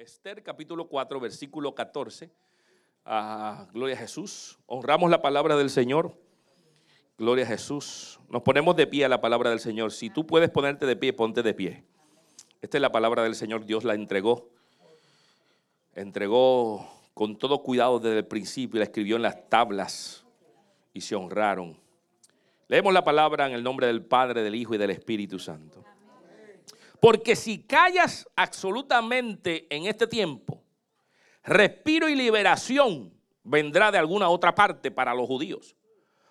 Esther capítulo 4, versículo 14. Ah, gloria a Jesús. Honramos la palabra del Señor. Gloria a Jesús. Nos ponemos de pie a la palabra del Señor. Si tú puedes ponerte de pie, ponte de pie. Esta es la palabra del Señor. Dios la entregó. Entregó con todo cuidado desde el principio la escribió en las tablas y se honraron. Leemos la palabra en el nombre del Padre, del Hijo y del Espíritu Santo. Porque si callas absolutamente en este tiempo, respiro y liberación vendrá de alguna otra parte para los judíos.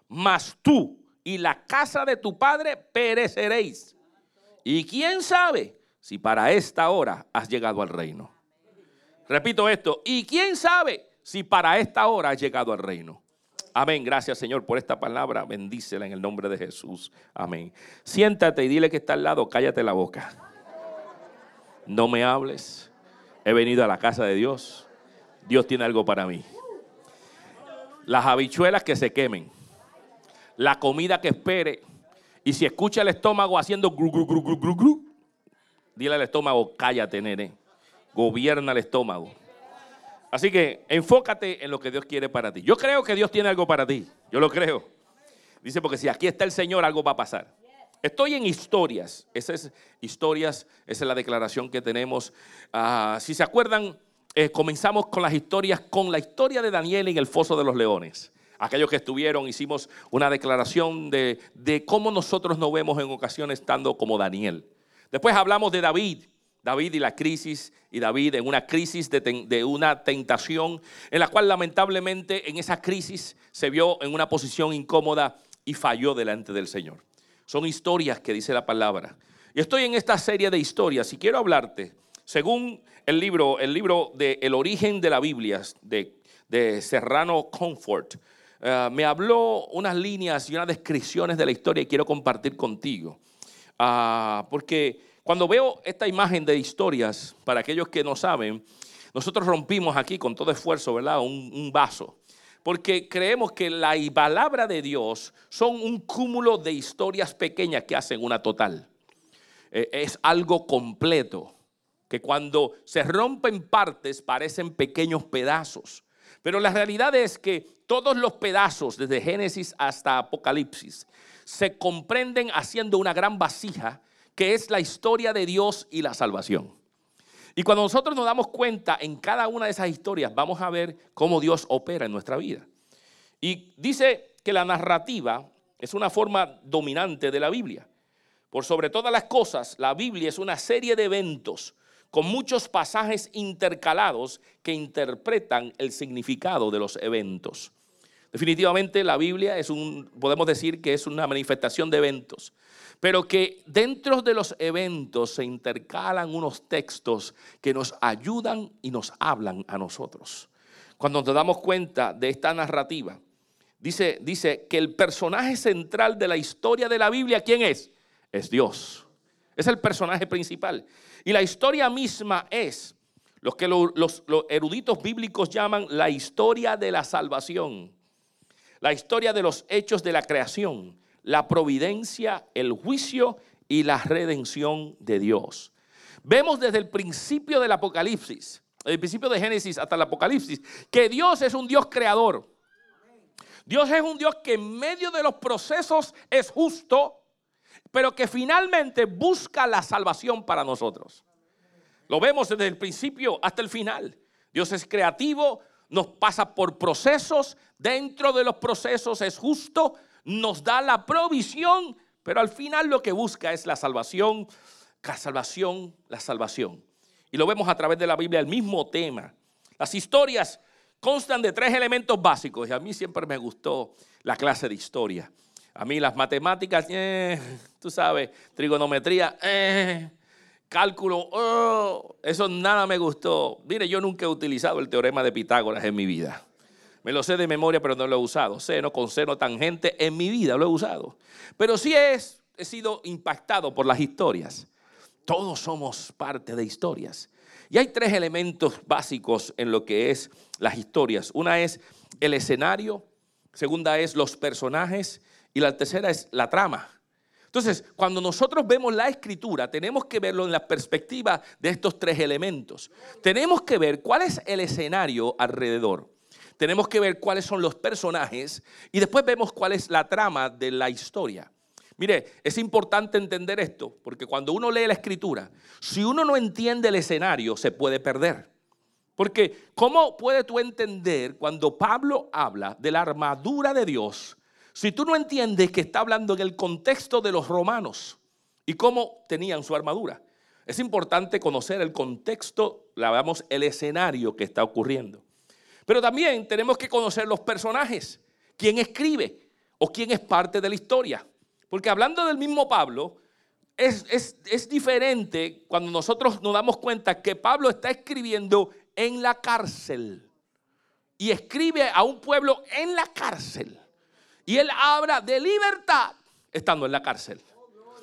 Mas tú y la casa de tu padre pereceréis. Y quién sabe si para esta hora has llegado al reino. Repito esto, y quién sabe si para esta hora has llegado al reino. Amén. Gracias, Señor, por esta palabra. Bendícela en el nombre de Jesús. Amén. Siéntate y dile que está al lado, cállate la boca no me hables, he venido a la casa de Dios, Dios tiene algo para mí. Las habichuelas que se quemen, la comida que espere, y si escucha el estómago haciendo gru, gru, gru, gru, gru, dile al estómago, cállate, nene, gobierna el estómago. Así que enfócate en lo que Dios quiere para ti. Yo creo que Dios tiene algo para ti, yo lo creo. Dice, porque si aquí está el Señor, algo va a pasar. Estoy en historias. Esa es historias, esa es la declaración que tenemos. Ah, si se acuerdan, eh, comenzamos con las historias, con la historia de Daniel en el foso de los leones. Aquellos que estuvieron, hicimos una declaración de, cómo nosotros nos vemos en ocasiones estando como Daniel. Después hablamos de David, David y la crisis, y David en una crisis de, de, una tentación, en la cual lamentablemente en esa crisis se vio en una posición incómoda y falló delante del Señor. Son historias que dice la palabra. Y estoy en esta serie de historias y quiero hablarte, según el libro, el libro de El origen de la Biblia, de, Serrano Comfort, eh, me habló unas líneas y unas descripciones de la historia y quiero compartir contigo. Ah, porque cuando veo esta imagen de historias, para aquellos que no saben, nosotros rompimos aquí con todo esfuerzo, ¿verdad? un vaso porque creemos que la palabra de Dios son un cúmulo de historias pequeñas que hacen una total. Eh, es algo completo, que cuando se rompen partes parecen pequeños pedazos. Pero la realidad es que todos los pedazos, desde Génesis hasta Apocalipsis, se comprenden haciendo una gran vasija que es la historia de Dios y la salvación. Y cuando nosotros nos damos cuenta en cada una de esas historias, vamos a ver cómo Dios opera en nuestra vida. Y dice que la narrativa es una forma dominante de la Biblia. Por sobre todas las cosas, la Biblia es una serie de eventos con muchos pasajes intercalados que interpretan el significado de los eventos. Definitivamente la Biblia es un, podemos decir que es una manifestación de eventos pero que dentro de los eventos se intercalan unos textos que nos ayudan y nos hablan a nosotros. Cuando nos damos cuenta de esta narrativa, dice, dice que el personaje central de la historia de la Biblia, ¿quién es? Es Dios. Es el personaje principal. Y la historia misma es lo que los, los eruditos bíblicos llaman la historia de la salvación, la historia de los hechos de la creación, la providencia, el juicio y la redención de Dios. Vemos desde el principio del Apocalipsis, el principio de Génesis hasta el Apocalipsis, que Dios es un Dios creador. Dios es un Dios que en medio de los procesos es justo, pero que finalmente busca la salvación para nosotros. Lo vemos desde el principio hasta el final. Dios es creativo, nos pasa por procesos, dentro de los procesos es justo, nos da la provisión, pero al final lo que busca es la salvación, la salvación, la salvación. Y lo vemos a través de la Biblia, el mismo tema. Las historias constan de tres elementos básicos y a mí siempre me gustó la clase de historia. A mí las matemáticas, eh, tú sabes, trigonometría, eh, cálculo, oh, eso nada me gustó. Mire, yo nunca he utilizado el teorema de Pitágoras en mi vida. Me lo sé de memoria, pero no lo he usado. Seno con seno tangente en mi vida lo he usado. Pero sí es, he sido impactado por las historias. Todos somos parte de historias. Y hay tres elementos básicos en lo que es las historias. Una es el escenario, segunda es los personajes y la tercera es la trama. Entonces, cuando nosotros vemos la escritura, tenemos que verlo en la perspectiva de estos tres elementos. Tenemos que ver cuál es el escenario alrededor. Tenemos que ver cuáles son los personajes y después vemos cuál es la trama de la historia. Mire, es importante entender esto, porque cuando uno lee la escritura, si uno no entiende el escenario, se puede perder. Porque, ¿cómo puedes tú entender cuando Pablo habla de la armadura de Dios si tú no entiendes que está hablando en el contexto de los romanos y cómo tenían su armadura, es importante conocer el contexto, la el escenario que está ocurriendo. Pero también tenemos que conocer los personajes, quién escribe o quién es parte de la historia. Porque hablando del mismo Pablo, es, es, diferente cuando nosotros nos damos cuenta que Pablo está escribiendo en la cárcel y escribe a un pueblo en la cárcel. Y él habla de libertad estando en la cárcel.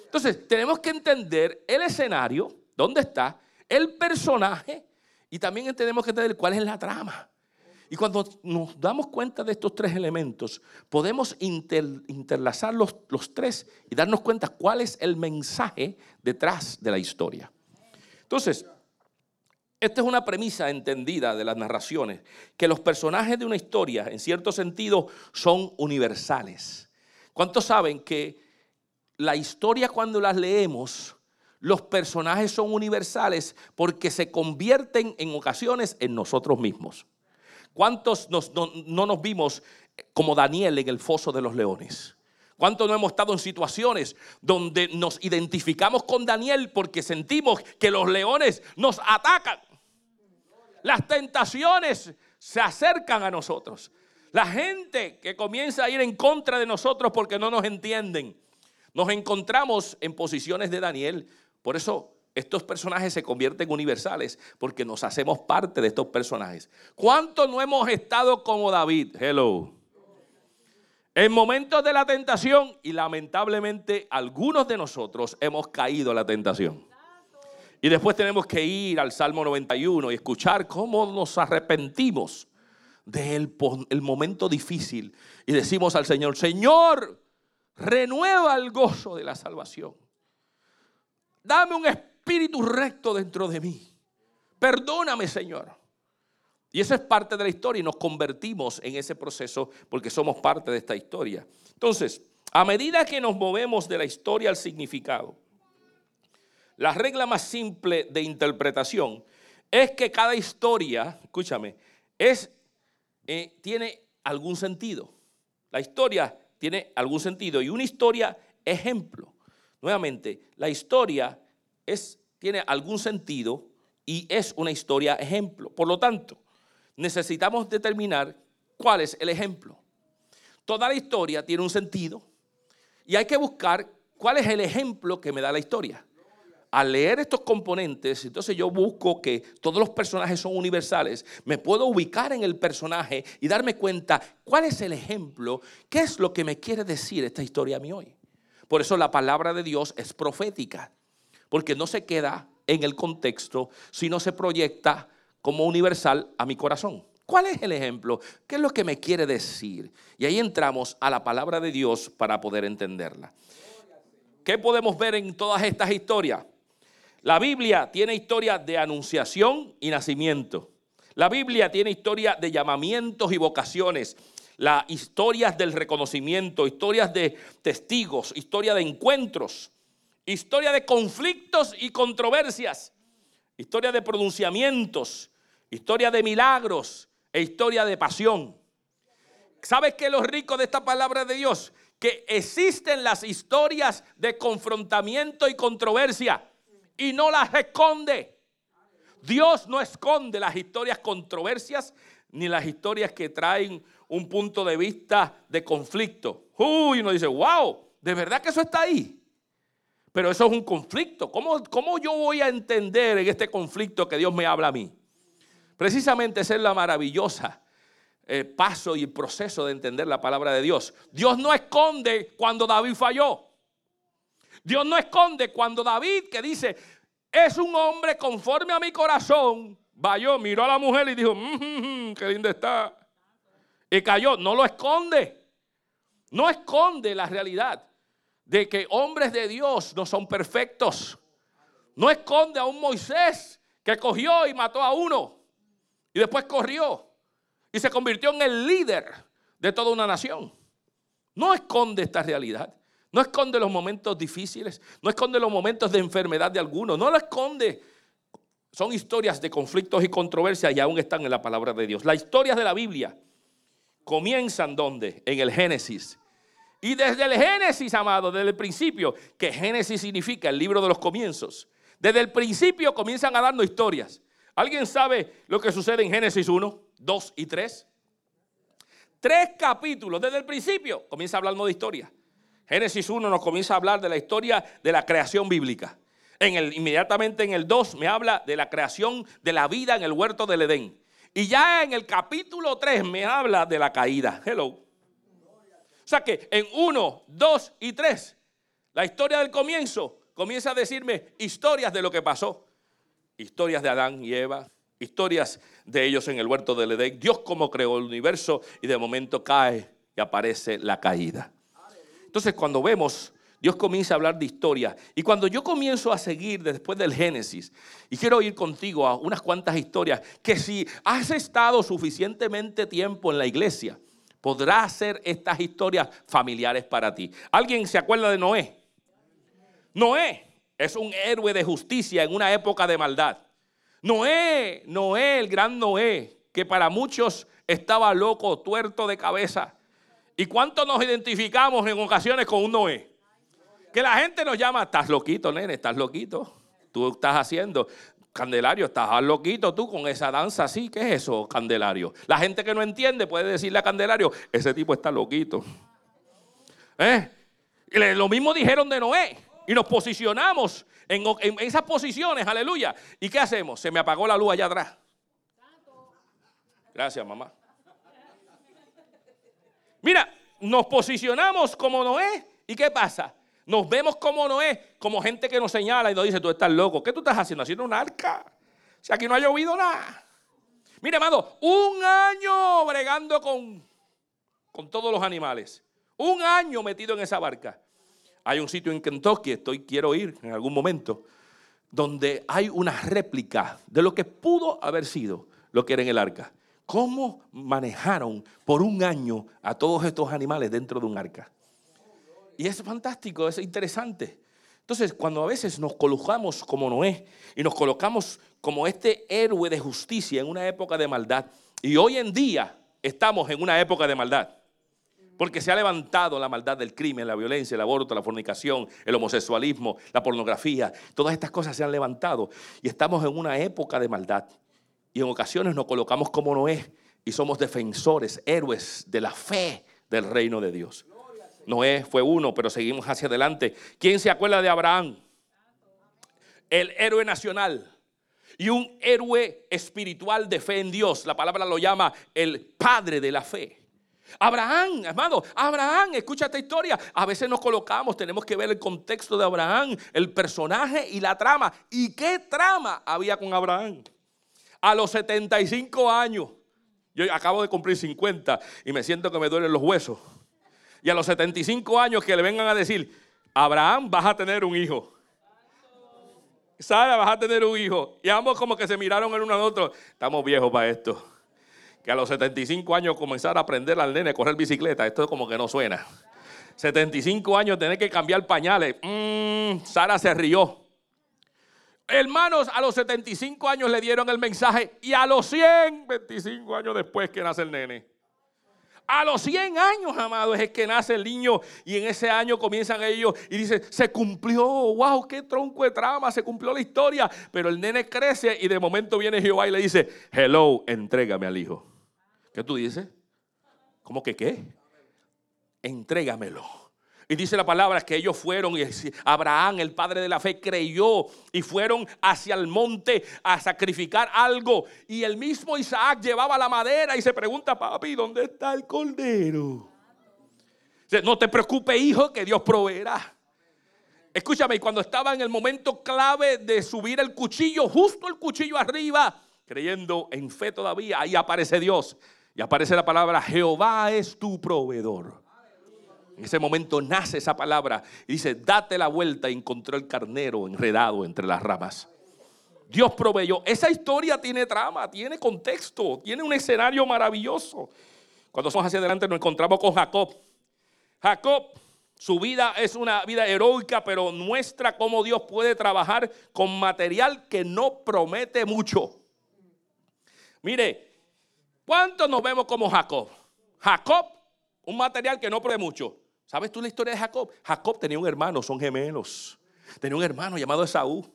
Entonces, tenemos que entender el escenario, dónde está, el personaje y también tenemos que entender cuál es la trama. Y cuando nos damos cuenta de estos tres elementos, podemos interlazar los, los, tres y darnos cuenta cuál es el mensaje detrás de la historia. Entonces, esta es una premisa entendida de las narraciones, que los personajes de una historia, en cierto sentido, son universales. ¿Cuántos saben que la historia cuando las leemos, los personajes son universales porque se convierten en ocasiones en nosotros mismos? ¿Cuántos no, no nos vimos como Daniel en el foso de los leones? ¿Cuántos no hemos estado en situaciones donde nos identificamos con Daniel porque sentimos que los leones nos atacan? Las tentaciones se acercan a nosotros. La gente que comienza a ir en contra de nosotros porque no nos entienden. Nos encontramos en posiciones de Daniel. Por eso estos personajes se convierten universales porque nos hacemos parte de estos personajes. ¿Cuántos no hemos estado como David? Hello. En momentos de la tentación y lamentablemente algunos de nosotros hemos caído en la tentación. Y después tenemos que ir al Salmo 91 y escuchar cómo nos arrepentimos del el momento difícil. Y decimos al Señor, Señor, renueva el gozo de la salvación. Dame un espíritu recto dentro de mí. Perdóname, Señor. Y eso es parte de la historia y nos convertimos en ese proceso porque somos parte de esta historia. Entonces, a medida que nos movemos de la historia al significado, la regla más simple de interpretación es que cada historia, escúchame, es, eh, tiene algún sentido. La historia tiene algún sentido y una historia ejemplo. Nuevamente, la historia es, tiene algún sentido y es una historia ejemplo. Por lo tanto, necesitamos determinar cuál es el ejemplo. Toda la historia tiene un sentido y hay que buscar cuál es el ejemplo que me da la historia al leer estos componentes, entonces yo busco que todos los personajes son universales, me puedo ubicar en el personaje y darme cuenta cuál es el ejemplo, qué es lo que me quiere decir esta historia a mí hoy. Por eso la palabra de Dios es profética, porque no se queda en el contexto, sino se proyecta como universal a mi corazón. ¿Cuál es el ejemplo? ¿Qué es lo que me quiere decir? Y ahí entramos a la palabra de Dios para poder entenderla. ¿Qué podemos ver en todas estas historias? La Biblia tiene historia de anunciación y nacimiento. La Biblia tiene historia de llamamientos y vocaciones. Las historias del reconocimiento, historias de testigos, historia de encuentros, historia de conflictos y controversias, historia de pronunciamientos, historia de milagros e historia de pasión. ¿Sabes qué es lo rico de esta palabra de Dios? Que existen las historias de confrontamiento y controversia y no las esconde. Dios no esconde las historias controversias ni las historias que traen un punto de vista de conflicto. Uy, uno dice, wow, ¿de verdad que eso está ahí? Pero eso es un conflicto. ¿Cómo, ¿Cómo, yo voy a entender en este conflicto que Dios me habla a mí? Precisamente esa es la maravillosa eh, paso y proceso de entender la palabra de Dios. Dios no esconde cuando David falló. Dios no esconde cuando David, que dice, es un hombre conforme a mi corazón, vayó, miró a la mujer y dijo, mmm, qué linda está. Y cayó, no lo esconde. No esconde la realidad. De que hombres de Dios no son perfectos. No esconde a un Moisés que cogió y mató a uno y después corrió y se convirtió en el líder de toda una nación. No esconde esta realidad. No esconde los momentos difíciles. No esconde los momentos de enfermedad de algunos. No lo esconde. Son historias de conflictos y controversias y aún están en la palabra de Dios. Las historias de la Biblia comienzan donde? En el Génesis. Y desde el Génesis, amado, desde el principio, que Génesis significa el libro de los comienzos. Desde el principio comienzan a darnos historias. ¿Alguien sabe lo que sucede en Génesis 1, 2 y 3? Tres capítulos desde el principio comienza hablando de historia. Génesis 1 nos comienza a hablar de la historia de la creación bíblica. En el, inmediatamente en el 2 me habla de la creación de la vida en el huerto del Edén. Y ya en el capítulo 3 me habla de la caída. Hello. O sea que en 1, 2 y 3, la historia del comienzo comienza a decirme historias de lo que pasó. Historias de Adán y Eva, historias de ellos en el huerto del Edén, Dios como creó el universo y de momento cae y aparece la caída. Entonces cuando vemos, Dios comienza a hablar de historia y cuando yo comienzo a seguir después del Génesis y quiero ir contigo a unas cuantas historias que si has estado suficientemente tiempo en la iglesia, podrás hacer estas historias familiares para ti. ¿Alguien se acuerda de Noé? Noé es un héroe de justicia en una época de maldad. Noé, Noé, el gran Noé, que para muchos estaba loco, tuerto de cabeza. ¿Y cuánto nos identificamos en ocasiones con un Noé? Que la gente nos llama, estás loquito, nene, estás loquito. Tú estás haciendo, Candelario, estás loquito tú con esa danza así. ¿Qué es eso, Candelario? La gente que no entiende puede decirle a Candelario, ese tipo está loquito. ¿Eh? lo mismo dijeron de Noé. Y nos posicionamos en, esas posiciones, aleluya. ¿Y qué hacemos? Se me apagó la luz allá atrás. Gracias, mamá. Mira, nos posicionamos como Noé. ¿Y qué pasa? Nos vemos como Noé, como gente que nos señala y nos dice, tú estás loco. ¿Qué tú estás haciendo? Haciendo un arca. Si aquí no ha llovido nada. Mira, amado, un año bregando con, con todos los animales. Un año metido en esa barca. Hay un sitio en Kentucky, estoy, quiero ir en algún momento, donde hay una réplica de lo que pudo haber sido lo que era en el arca. ¿Cómo manejaron por un año a todos estos animales dentro de un arca? Y es fantástico, es interesante. Entonces, cuando a veces nos colocamos como Noé y nos colocamos como este héroe de justicia en una época de maldad, y hoy en día estamos en una época de maldad. Porque se ha levantado la maldad del crimen, la violencia, el aborto, la fornicación, el homosexualismo, la pornografía. Todas estas cosas se han levantado y estamos en una época de maldad. Y en ocasiones nos colocamos como Noé y somos defensores, héroes de la fe del reino de Dios. Noé fue uno, pero seguimos hacia adelante. ¿Quién se acuerda de Abraham? El héroe nacional y un héroe espiritual de fe en Dios. La palabra lo llama el padre de la fe. Abraham, hermano, Abraham, escucha esta historia. A veces nos colocamos, tenemos que ver el contexto de Abraham, el personaje y la trama. ¿Y qué trama había con Abraham? A los 75 años, yo acabo de cumplir 50 y me siento que me duelen los huesos. Y a los 75 años que le vengan a decir, Abraham, vas a tener un hijo. Sara, vas a tener un hijo. Y ambos como que se miraron el uno al otro. Estamos viejos para esto que a los 75 años comenzar a aprender al nene a correr bicicleta. Esto como que no suena. 75 años tener que cambiar pañales. Mm, Sara se rió. Hermanos, a los 75 años le dieron el mensaje y a los 100, 25 años después que nace el nene. A los 100 años, amados, es que nace el niño y en ese año comienzan ellos y dicen, se cumplió, wow, qué tronco de trama, se cumplió la historia. Pero el nene crece y de momento viene Jehová y le dice, hello, entrégame al hijo. ¿Qué tú dices? ¿Cómo que qué? Entrégamelo. Y dice la palabra que ellos fueron y Abraham, el padre de la fe, creyó y fueron hacia el monte a sacrificar algo. Y el mismo Isaac llevaba la madera y se pregunta, papi, ¿dónde está el cordero? No te preocupes, hijo, que Dios proveerá. Escúchame, cuando estaba en el momento clave de subir el cuchillo, justo el cuchillo arriba, creyendo en fe todavía, ahí aparece Dios y aparece la palabra, Jehová es tu proveedor. En ese momento nace esa palabra y dice, date la vuelta y encontró el carnero enredado entre las ramas. Dios proveyó. Esa historia tiene trama, tiene contexto, tiene un escenario maravilloso. Cuando somos hacia adelante nos encontramos con Jacob. Jacob, su vida es una vida heroica, pero muestra cómo Dios puede trabajar con material que no promete mucho. Mire, ¿cuántos nos vemos como Jacob? Jacob, un material que no promete mucho. ¿Sabes tú la historia de Jacob? Jacob tenía un hermano, son gemelos. Tenía un hermano llamado Esaú.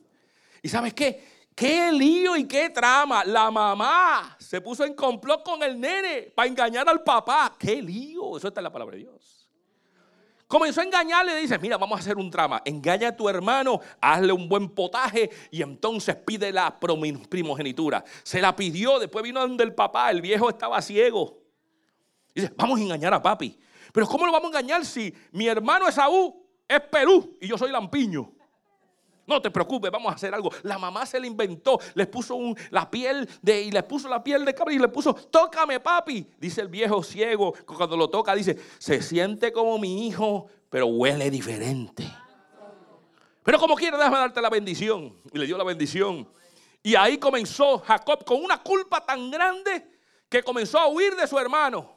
¿Y sabes qué? Qué lío y qué trama. La mamá se puso en complot con el nene para engañar al papá. Qué lío. Eso está en la palabra de Dios. Comenzó a engañarle dice, mira, vamos a hacer un trama. Engaña a tu hermano, hazle un buen potaje y entonces pide la primogenitura. Se la pidió, después vino donde el papá, el viejo estaba ciego. Dice, vamos a engañar a papi. Pero ¿cómo lo vamos a engañar si mi hermano Esaú es Perú y yo soy Lampiño? No te preocupes, vamos a hacer algo. La mamá se le inventó, le puso la piel de y le puso la piel de cabra y le puso, "Tócame, papi." Dice el viejo ciego, cuando lo toca dice, "Se siente como mi hijo, pero huele diferente." Pero como quiera, déjame darte la bendición. Y le dio la bendición. Y ahí comenzó Jacob con una culpa tan grande que comenzó a huir de su hermano.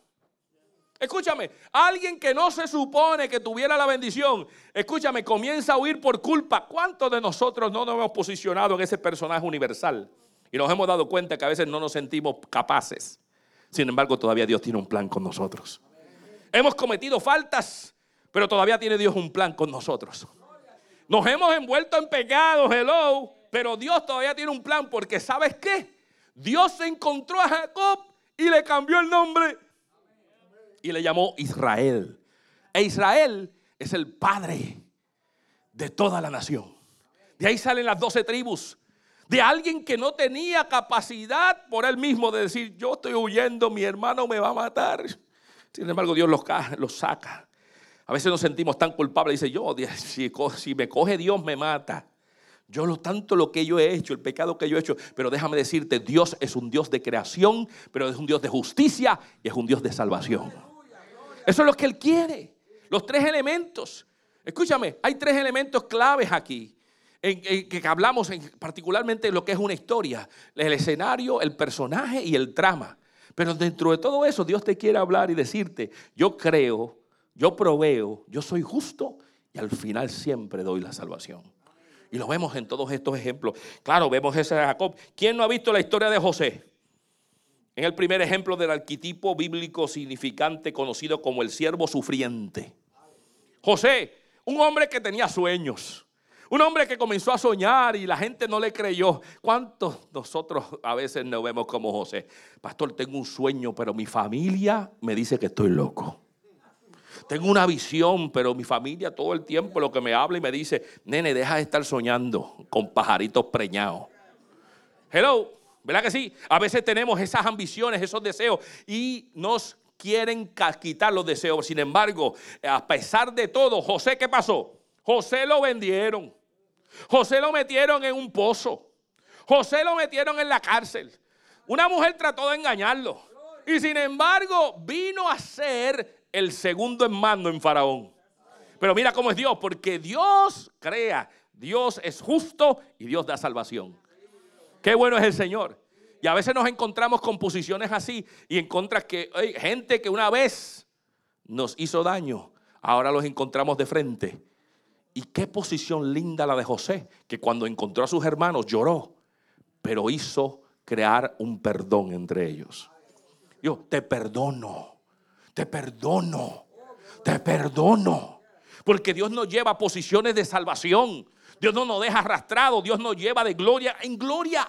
Escúchame, alguien que no se supone que tuviera la bendición, escúchame, comienza a huir por culpa. ¿Cuántos de nosotros no nos hemos posicionado en ese personaje universal? Y nos hemos dado cuenta que a veces no nos sentimos capaces. Sin embargo, todavía Dios tiene un plan con nosotros. Hemos cometido faltas, pero todavía tiene Dios un plan con nosotros. Nos hemos envuelto en pecados, hello, pero Dios todavía tiene un plan porque ¿sabes qué? Dios se encontró a Jacob y le cambió el nombre y le llamó Israel. E Israel es el padre de toda la nación. De ahí salen las doce tribus. De alguien que no tenía capacidad por él mismo de decir, yo estoy huyendo, mi hermano me va a matar. Sin embargo, Dios los, los saca. A veces nos sentimos tan culpables. Dice, yo, si, si me coge Dios, me mata. Yo lo tanto lo que yo he hecho, el pecado que yo he hecho, pero déjame decirte, Dios es un Dios de creación, pero es un Dios de justicia y es un Dios de salvación. Eso es lo que Él quiere. Los tres elementos. Escúchame, hay tres elementos claves aquí. En, que hablamos en, particularmente en lo que es una historia. El escenario, el personaje y el trama. Pero dentro de todo eso Dios te quiere hablar y decirte, yo creo, yo proveo, yo soy justo y al final siempre doy la salvación. Y lo vemos en todos estos ejemplos. Claro, vemos ese Jacob. ¿Quién no ha visto la historia de José? En el primer ejemplo del arquetipo bíblico significante conocido como el siervo sufriente. José, un hombre que tenía sueños, un hombre que comenzó a soñar y la gente no le creyó. ¿Cuántos nosotros a veces nos vemos como José? Pastor, tengo un sueño, pero mi familia me dice que estoy loco. Tengo una visión, pero mi familia todo el tiempo lo que me habla y me dice, nene, deja de estar soñando con pajaritos preñados. Hello. ¿Verdad que sí? A veces tenemos esas ambiciones, esos deseos y nos quieren quitar los deseos. Sin embargo, a pesar de todo, José, ¿qué pasó? José lo vendieron. José lo metieron en un pozo. José lo metieron en la cárcel. Una mujer trató de engañarlo. Y sin embargo, vino a ser el segundo en mando en Faraón. Pero mira cómo es Dios, porque Dios crea, Dios es justo y Dios da salvación. Qué bueno es el Señor. Y a veces nos encontramos con posiciones así y encontras que hay gente que una vez nos hizo daño, ahora los encontramos de frente. Y qué posición linda la de José, que cuando encontró a sus hermanos lloró, pero hizo crear un perdón entre ellos. Yo te perdono, te perdono, te perdono. Porque Dios nos lleva a posiciones de salvación. Dios no nos deja arrastrado, Dios nos lleva de gloria en gloria.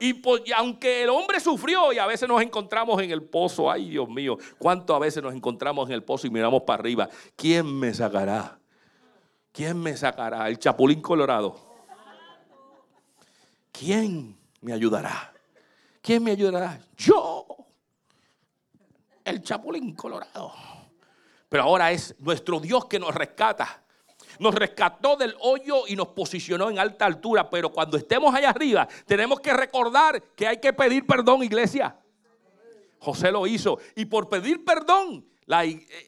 Y, aunque el hombre sufrió y a veces nos encontramos en el pozo, ay Dios mío, cuánto a veces nos encontramos en el pozo y miramos para arriba, ¿quién me sacará? ¿Quién me sacará? El chapulín colorado. ¿Quién me ayudará? ¿Quién me ayudará? Yo. El chapulín colorado. Pero ahora es nuestro Dios que nos rescata nos rescató del hoyo y nos posicionó en alta altura. Pero cuando estemos allá arriba, tenemos que recordar que hay que pedir perdón, iglesia. José lo hizo. Y por pedir perdón,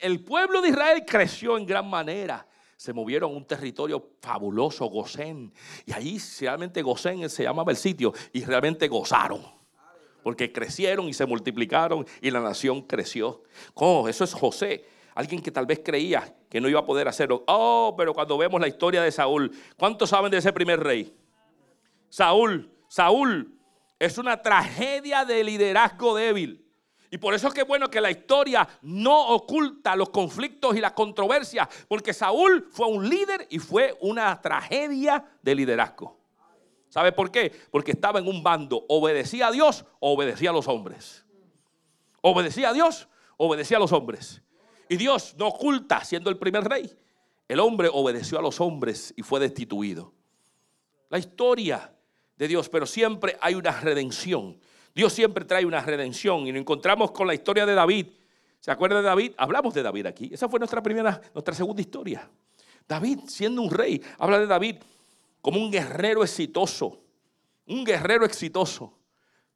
el pueblo de Israel creció en gran manera. Se movieron a un territorio fabuloso, Gosén. Y ahí realmente Gosén se llamaba el sitio y realmente gozaron. Porque crecieron y se multiplicaron y la nación creció. Oh, eso es José. Alguien que tal vez creía que no iba a poder hacerlo. Oh, pero cuando vemos la historia de Saúl, ¿cuántos saben de ese primer rey? Saúl, Saúl es una tragedia de liderazgo débil. Y por eso es que bueno que la historia no oculta los conflictos y las controversias, porque Saúl fue un líder y fue una tragedia de liderazgo. ¿Sabe por qué? Porque estaba en un bando, obedecía a Dios o obedecía a los hombres. Obedecía a Dios, obedecía a los hombres. Y Dios no oculta siendo el primer rey. El hombre obedeció a los hombres y fue destituido. La historia de Dios, pero siempre hay una redención. Dios siempre trae una redención y nos encontramos con la historia de David. ¿Se acuerda de David? Hablamos de David aquí. Esa fue nuestra primera, nuestra segunda historia. David, siendo un rey, habla de David como un guerrero exitoso. Un guerrero exitoso.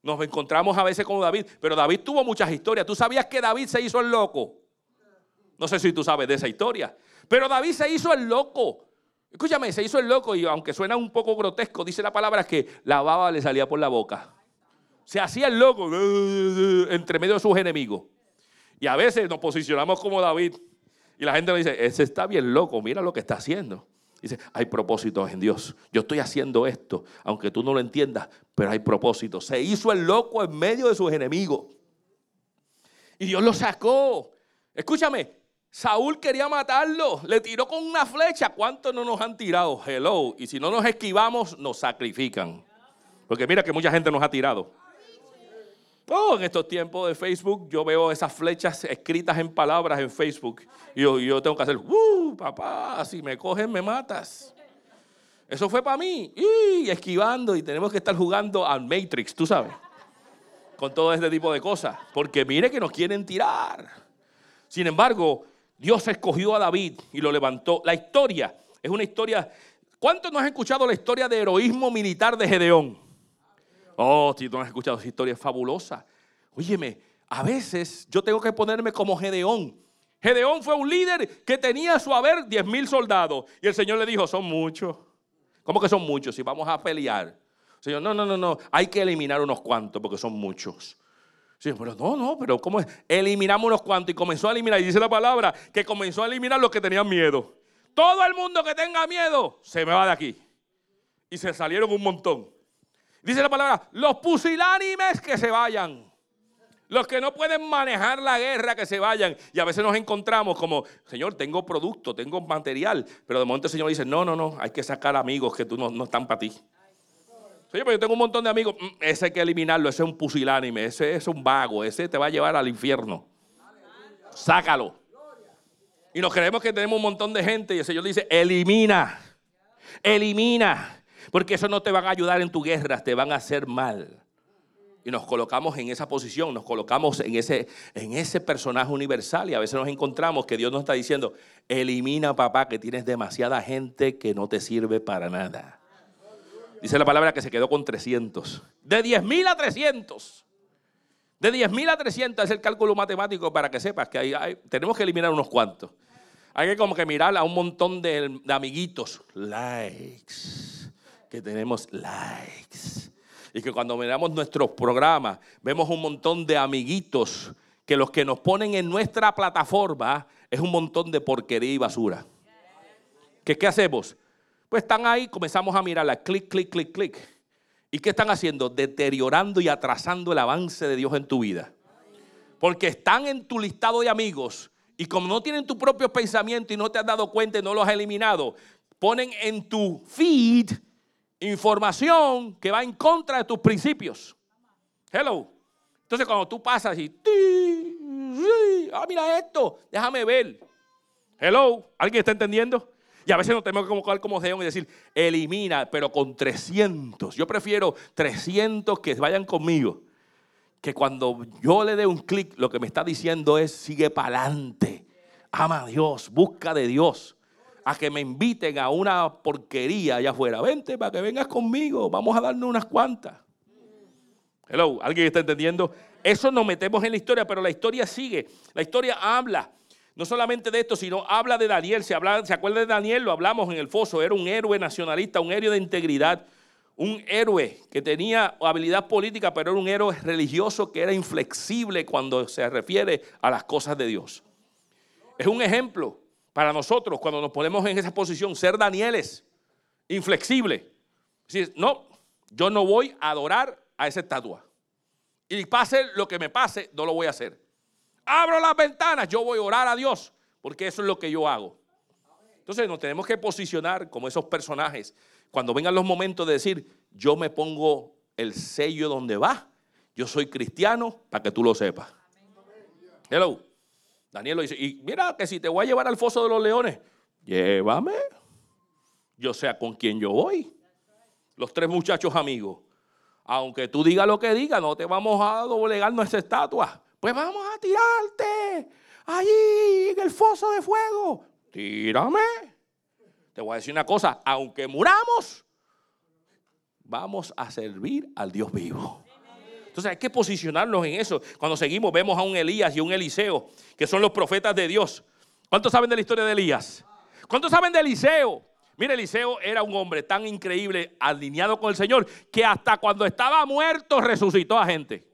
Nos encontramos a veces con David, pero David tuvo muchas historias. ¿Tú sabías que David se hizo el loco? No sé si tú sabes de esa historia. Pero David se hizo el loco. Escúchame, se hizo el loco y aunque suena un poco grotesco, dice la palabra que la baba le salía por la boca se hacía el loco entre medio de sus enemigos. Y a veces nos posicionamos como David. Y la gente nos dice, ese está bien loco, mira lo que está haciendo. Dice, hay propósitos en Dios. Yo estoy haciendo esto, aunque tú no lo entiendas, pero hay propósitos. Se hizo el loco en medio de sus enemigos. Y Dios lo sacó. Escúchame, Saúl quería matarlo, le tiró con una flecha. ¿Cuántos no nos han tirado? Hello. Y si no nos esquivamos, nos sacrifican. Porque mira que mucha gente nos ha tirado. Oh, en estos tiempos de Facebook yo veo esas flechas escritas en palabras en Facebook. Y yo, tengo que hacer, ¡uh, papá! Si me cogen, me matas. Eso fue para mí. Y esquivando y tenemos que estar jugando al Matrix, tú sabes. Con todo este tipo de cosas. Porque mire que nos quieren tirar. Sin embargo, Dios escogió a David y lo levantó. La historia es una historia. ¿Cuántos no han escuchado la historia de heroísmo militar de Gedeón? Oh, si tú no has escuchado esa historia, es fabulosa. Óyeme, a veces yo tengo que ponerme como Gedeón. Gedeón fue un líder que tenía a su haber 10 mil soldados. Y el Señor le dijo, son muchos. ¿Cómo que son muchos? Si vamos a pelear. Señor, no, no, no, no. Hay que eliminar unos cuantos porque son muchos. Señor, pero no, no, pero ¿cómo es? Eliminamos unos cuantos y comenzó a eliminar. Y dice la palabra que comenzó a eliminar los que tenían miedo. Todo el mundo que tenga miedo se me va de aquí. Y se salieron un montón. Dice la palabra, los pusilánimes que se vayan. Los que no pueden manejar la guerra, que se vayan. Y a veces nos encontramos como, Señor, tengo producto, tengo material. Pero de momento el Señor dice, no, no, no, hay que sacar amigos que tú no, están para ti. Señor, pero yo tengo un montón de amigos. Mm, ese hay que eliminarlo, ese es un pusilánime, ese es un vago, ese te va a llevar al infierno. Sácalo. Y nos creemos que tenemos un montón de gente y el Señor dice, elimina, elimina. Porque eso no te van a ayudar en tu guerra, te van a hacer mal. Y nos colocamos en esa posición, nos colocamos en ese, en ese personaje universal y a veces nos encontramos que Dios nos está diciendo, elimina papá que tienes demasiada gente que no te sirve para nada. Dice la palabra que se quedó con 300. De 10 mil a 300. De 10 mil a 300 es el cálculo matemático para que sepas que hay, tenemos que eliminar unos cuantos. Hay que como que mirar a un montón de, de amiguitos. Likes que tenemos likes. Y que cuando miramos nuestros programas, vemos un montón de amiguitos que los que nos ponen en nuestra plataforma es un montón de porquería y basura. ¿Qué, qué hacemos? Pues están ahí, comenzamos a mirarla, clic, clic, clic, clic. ¿Y qué están haciendo? Deteriorando y atrasando el avance de Dios en tu vida. Porque están en tu listado de amigos y como no tienen tu propio pensamiento y no te has dado cuenta y no los has eliminado, ponen en tu feed información que va en contra de tus principios. Hello. Entonces cuando tú pasas y, ah, mira esto, déjame ver. Hello, ¿alguien está entendiendo? Y a veces nos tenemos que colocar como Gedeón y decir, elimina, pero con 300. Yo prefiero 300 que vayan conmigo. Que cuando yo le dé un clic, lo que me está diciendo es, sigue para adelante. Ama a Dios, busca de Dios a que me inviten a una porquería allá afuera. Vente para que vengas conmigo, vamos a darnos unas cuantas. Hello, ¿alguien está entendiendo? Eso nos metemos en la historia, pero la historia sigue. La historia habla. No solamente de esto, sino habla de Daniel. Se, ¿Se acuerda de Daniel? Lo hablamos en el foso. Era un héroe nacionalista, un héroe de integridad, un héroe que tenía habilidad política, pero era un héroe religioso que era inflexible cuando se refiere a las cosas de Dios. Es un ejemplo para nosotros cuando nos ponemos en esa posición, ser Danieles, inflexible. no, yo no voy a adorar a esa estatua. Y pase lo que me pase, no lo voy a hacer. Abro las ventanas, yo voy a orar a Dios, porque eso es lo que yo hago. Entonces nos tenemos que posicionar como esos personajes. Cuando vengan los momentos de decir, yo me pongo el sello donde va, yo soy cristiano, para que tú lo sepas. Hello. Daniel lo dice, y mira que si te voy a llevar al foso de los leones, llévame. Yo sé con quién yo voy. Los tres muchachos amigos aunque tú digas lo que digas, no te vamos a doblegar nuestra estatua. Pues vamos a tirarte allí en el foso de fuego. Tírame. Te voy a decir una cosa, aunque muramos, vamos a servir al Dios vivo. Entonces hay que posicionarnos en eso. Cuando seguimos vemos a un Elías y un Eliseo, que son los profetas de Dios. ¿Cuántos saben de la historia de Elías? ¿Cuántos saben de Eliseo? Mire, Eliseo era un hombre tan increíble, alineado con el Señor, que hasta cuando estaba muerto resucitó a gente.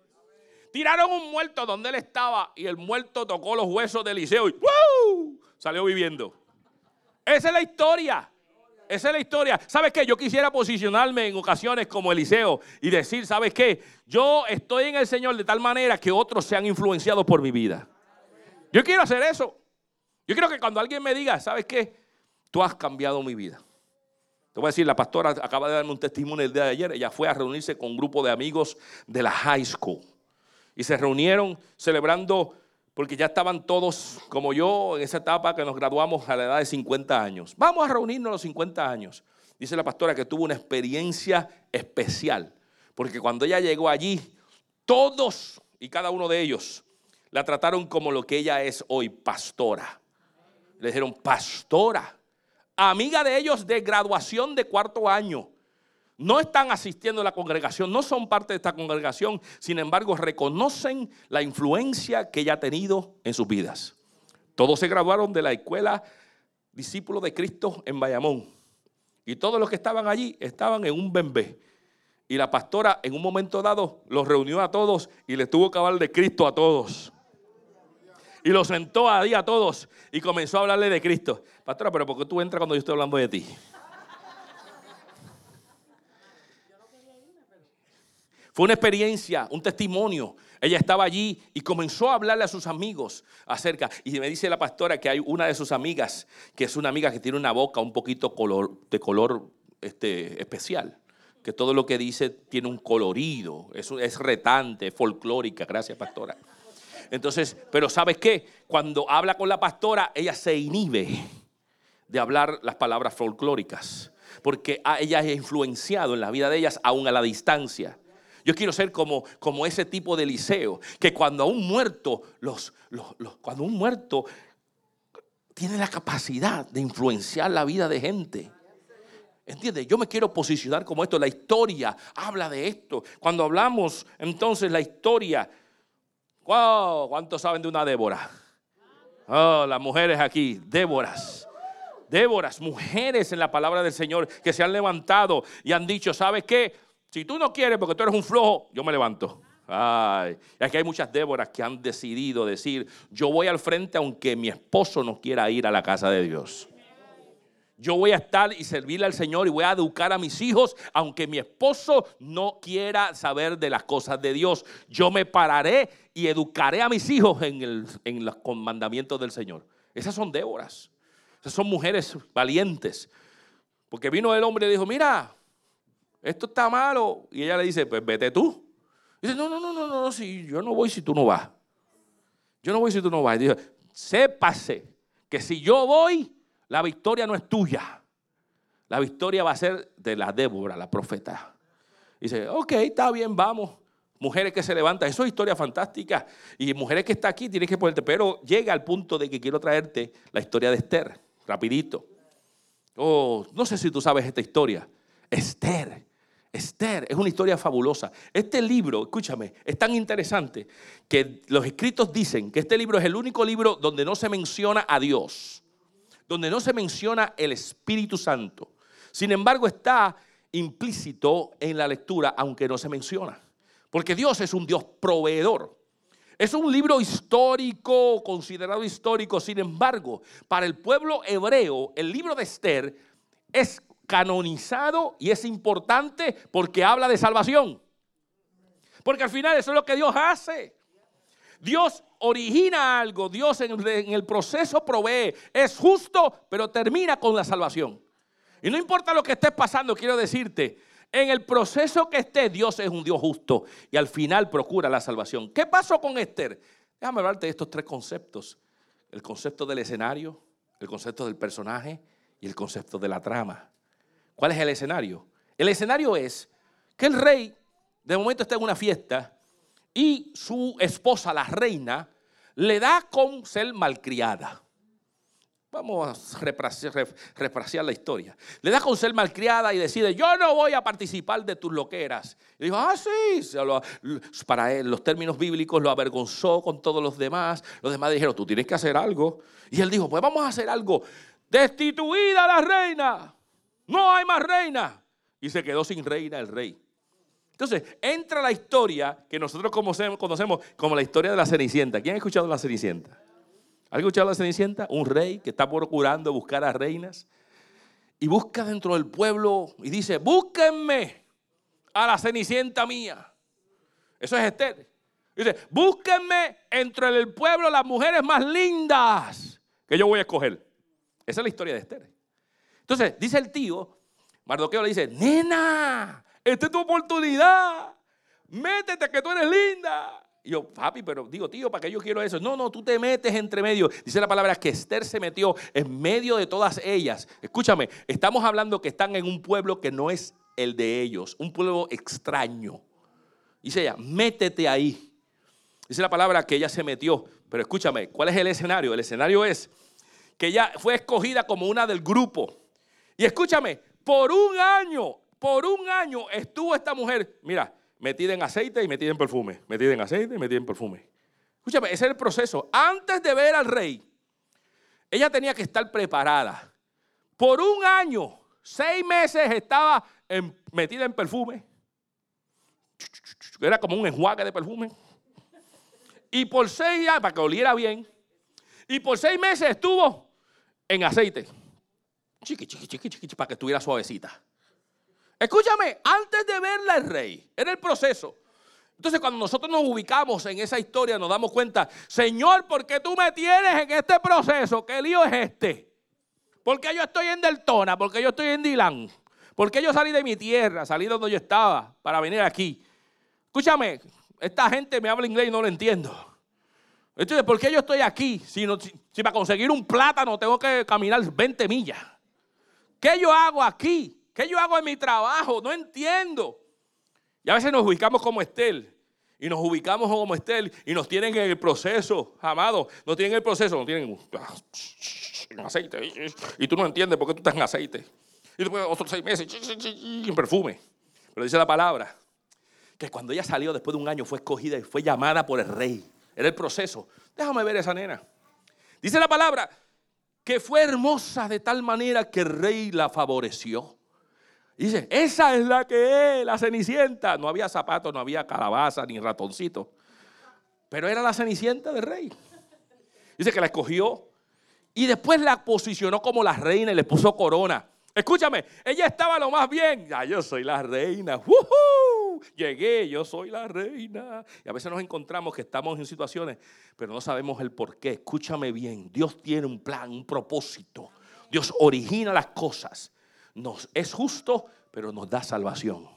Tiraron un muerto donde él estaba y el muerto tocó los huesos de Eliseo y salió viviendo. Esa es la historia. Esa es la historia. ¿Sabes qué? Yo quisiera posicionarme en ocasiones como Eliseo y decir, ¿sabes qué? Yo estoy en el Señor de tal manera que otros sean influenciados por mi vida. Yo quiero hacer eso. Yo quiero que cuando alguien me diga, ¿sabes qué? Tú has cambiado mi vida. Te voy a decir, la pastora acaba de darme un testimonio el día de ayer. Ella fue a reunirse con un grupo de amigos de la high school. Y se reunieron celebrando, porque ya estaban todos, como yo, en esa etapa que nos graduamos a la edad de 50 años. Vamos a reunirnos a los 50 años. Dice la pastora que tuvo una experiencia especial. Porque cuando ella llegó allí, todos y cada uno de ellos la trataron como lo que ella es hoy, pastora. Le dijeron, pastora amiga de ellos de graduación de cuarto año. No están asistiendo a la congregación, no son parte de esta congregación, sin embargo reconocen la influencia que ella ha tenido en sus vidas. Todos se graduaron de la escuela Discípulos de Cristo en Bayamón. Y todos los que estaban allí estaban en un bembé. Y la pastora en un momento dado los reunió a todos y les tuvo que hablar de Cristo a todos y los sentó ahí a todos y comenzó a hablarle de Cristo. Pastora, pero ¿por qué tú entras cuando yo estoy hablando de ti? Fue una experiencia, un testimonio. Ella estaba allí y comenzó a hablarle a sus amigos acerca. Y me dice la pastora que hay una de sus amigas, que es una amiga que tiene una boca un poquito color, de color este, especial. Que todo lo que dice tiene un colorido, es, es retante, folclórica. Gracias, pastora. Entonces, pero ¿sabes qué? Cuando habla con la pastora, ella se inhibe de hablar las palabras folclóricas, porque ella ha influenciado en la vida de ellas aún a la distancia. Yo quiero ser como, como ese tipo de liceo, que cuando un muerto, los, cuando un muerto tiene la capacidad de influenciar la vida de gente. ¿Entiendes? Yo me quiero posicionar como esto. La historia habla de esto. Cuando hablamos entonces la historia Wow, ¿cuántos saben de una Débora? Oh, las mujeres aquí, Déboras. Déboras, mujeres en la palabra del Señor que se han levantado y han dicho, ¿sabes qué? Si tú no quieres porque tú eres un flojo, yo me levanto. Ay, aquí hay muchas Déboras que han decidido decir, yo voy al frente aunque mi esposo no quiera ir a la casa de Dios. Yo voy a estar y servirle al Señor y voy a educar a mis hijos, aunque mi esposo no quiera saber de las cosas de Dios. Yo me pararé y educaré a mis hijos en, los mandamientos del Señor. Esas son Déboras. Esas son mujeres valientes. Porque vino el hombre y dijo, mira, esto está malo. Y ella le dice, pues vete tú. Dice, no, no, no, no, no, si yo no voy si tú no vas. Yo no voy si tú no vas. Y dice, sépase que si yo voy, la victoria no es tuya. La victoria va a ser de la Débora, la profeta. Dice, ok, está bien, vamos. Mujeres que se levantan, eso es historia fantástica. Y mujeres que está aquí, tienes que ponerte. Pero llega al punto de que quiero traerte la historia de Esther, rapidito. Oh, no sé si tú sabes esta historia. Esther Esther es una historia fabulosa. Este libro, escúchame, es tan interesante que los escritos dicen que este libro es el único libro donde no se menciona a Dios, donde no se menciona el Espíritu Santo. Sin embargo, está implícito en la lectura, aunque no se menciona. Porque Dios es un Dios proveedor. Es un libro histórico, considerado histórico. Sin embargo, para el pueblo hebreo, el libro de Esther es canonizado y es importante porque habla de salvación. Porque al final eso es lo que Dios hace. Dios origina algo, Dios en el proceso provee, es justo, pero termina con la salvación. Y no importa lo que estés pasando, quiero decirte, en el proceso que esté, Dios es un Dios justo y al final procura la salvación. ¿Qué pasó con Esther? Déjame hablarte de estos tres conceptos. El concepto del escenario, el concepto del personaje y el concepto de la trama. ¿Cuál es el escenario? El escenario es que el rey de momento está en una fiesta y su esposa, la reina, le da con ser malcriada. Vamos a repraciar la historia. Le da con ser malcriada y decide, yo no voy a participar de tus loqueras. Y dijo, ah, sí. Para él, los términos bíblicos lo avergonzó con todos los demás. Los demás dijeron, tú tienes que hacer algo. Y él dijo, pues vamos a hacer algo. Destituida la reina no hay más reina. Y se quedó sin reina el rey. Entonces, entra la historia que nosotros conocemos como la historia de la Cenicienta. ¿Quién ha escuchado la Cenicienta? ¿Ha escuchado la Cenicienta? Un rey que está procurando buscar a reinas y busca dentro del pueblo y dice, búsquenme a la Cenicienta mía. Eso es Esther. Dice, búsquenme entre el pueblo las mujeres más lindas que yo voy a escoger. Esa es la historia de Esther. Entonces, dice el tío, Mardoqueo le dice, nena, esta es tu oportunidad. Métete que tú eres linda. Y yo, papi, pero digo, tío, ¿para qué yo quiero eso? No, no, tú te metes entre medio. Dice la palabra que Esther se metió en medio de todas ellas. Escúchame, estamos hablando que están en un pueblo que no es el de ellos, un pueblo extraño. Dice ella, métete ahí. Dice la palabra que ella se metió. Pero escúchame, ¿cuál es el escenario? El escenario es que ella fue escogida como una del grupo. Y escúchame, por un año, por un año estuvo esta mujer, mira, metida en aceite y metida en perfume, metida en aceite y metida en perfume. Escúchame, ese es el proceso. Antes de ver al rey, ella tenía que estar preparada. Por un año, seis meses estaba metida en perfume. Era como un enjuague de perfume. Y por seis años, para que oliera bien. Y por seis meses estuvo en aceite chiqui, chiqui, chiqui, chiqui, para que estuviera suavecita. Escúchame, antes de verla el rey, era el proceso. Entonces cuando nosotros nos ubicamos en esa historia nos damos cuenta, Señor, ¿por qué tú me tienes en este proceso? ¿Qué lío es este? ¿Por qué yo estoy en Deltona? ¿Por qué yo estoy en Dylan? ¿Por qué yo salí de mi tierra, salí de donde yo estaba para venir aquí? Escúchame, esta gente me habla inglés y no lo entiendo. Entonces, ¿por qué yo estoy aquí? Si, si, si para conseguir un plátano tengo que caminar 20 millas. ¿Qué yo hago aquí? ¿Qué yo hago en mi trabajo? No entiendo. Y a veces nos ubicamos como Estel. Y nos ubicamos como Estel y nos tienen en el proceso, amado. Nos tienen en el proceso, nos tienen en aceite. Y tú no entiendes por qué tú estás en aceite. Y después otros seis meses en perfume. Pero dice la palabra que cuando ella salió después de un año fue escogida y fue llamada por el rey. Era el proceso. Déjame ver esa nena. Dice la palabra que fue hermosa de tal manera que el rey la favoreció. dice, esa es la que es, la cenicienta. No había zapatos, no había calabaza ni ratoncito. Pero era la cenicienta del rey. Dice que la escogió y después la posicionó como la reina y le puso corona. Escúchame, ella estaba lo más bien. Ya, yo soy la reina. Llegué, yo soy la reina. Y a veces nos encontramos que estamos en situaciones, pero no sabemos el por qué. Escúchame bien, Dios tiene un plan, un propósito. Dios origina las cosas. Nos, es justo, pero nos da salvación.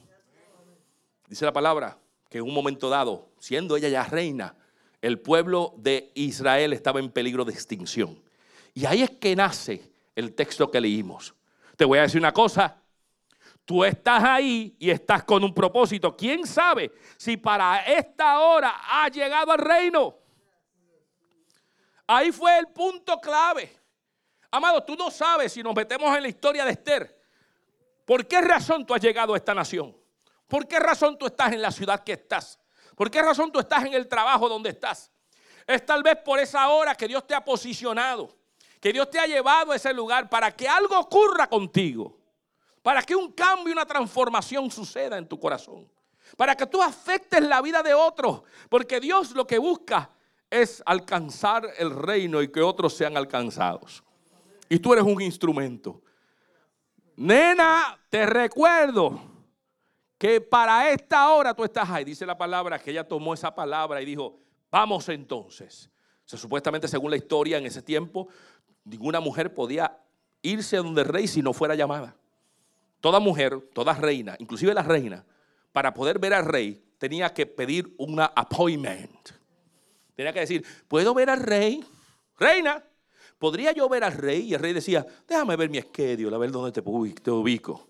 Dice la palabra que en un momento dado, siendo ella ya reina, el pueblo de Israel estaba en peligro de extinción. Y ahí es que nace el texto que leímos. Te voy a decir una cosa. Tú estás ahí y estás con un propósito. ¿Quién sabe si para esta hora ha llegado al reino? Ahí fue el punto clave. Amado, tú no sabes si nos metemos en la historia de Esther. ¿Por qué razón tú has llegado a esta nación? ¿Por qué razón tú estás en la ciudad que estás? ¿Por qué razón tú estás en el trabajo donde estás? Es tal vez por esa hora que Dios te ha posicionado, que Dios te ha llevado a ese lugar para que algo ocurra contigo, para que un cambio, una transformación suceda en tu corazón, para que tú afectes la vida de otros, porque Dios lo que busca es alcanzar el reino y que otros sean alcanzados. Y tú eres un instrumento. Nena, te recuerdo que para esta hora tú estás ahí. Dice la palabra que ella tomó esa palabra y dijo, vamos entonces. Supuestamente según la historia en ese tiempo, ninguna mujer podía irse donde rey si no fuera llamada. Toda mujer, toda reina, inclusive la reina, para poder ver al rey, tenía que pedir una appointment. Tenía que decir, ¿puedo ver al rey? Reina, ¿podría yo ver al rey? Y el rey decía, déjame ver mi esquedio, a ver dónde te, ubico.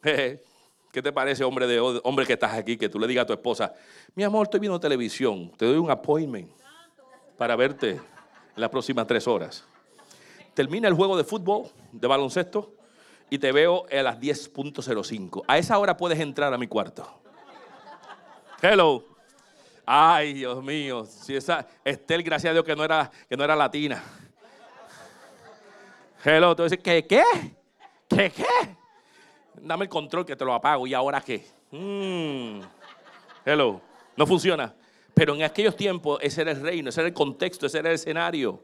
¿Qué te parece, hombre, de, hombre que estás aquí, que tú le digas a tu esposa, mi amor, estoy viendo televisión, te doy un appointment para verte en las próximas tres horas? Termina el juego de fútbol, de baloncesto, y te veo a las 10.05. A esa hora puedes entrar a mi cuarto. Hello. Ay, Dios mío. Si esa Estel, gracias a Dios que no era, que no era latina. Hello, tú dices, ¿qué? ¿Qué? ¿Qué? ¿Qué? Dame el control que te lo apago. ¿Y ahora qué? Mm. Hello. No funciona. Pero en aquellos tiempos ese era el reino, ese era el contexto, ese era el escenario.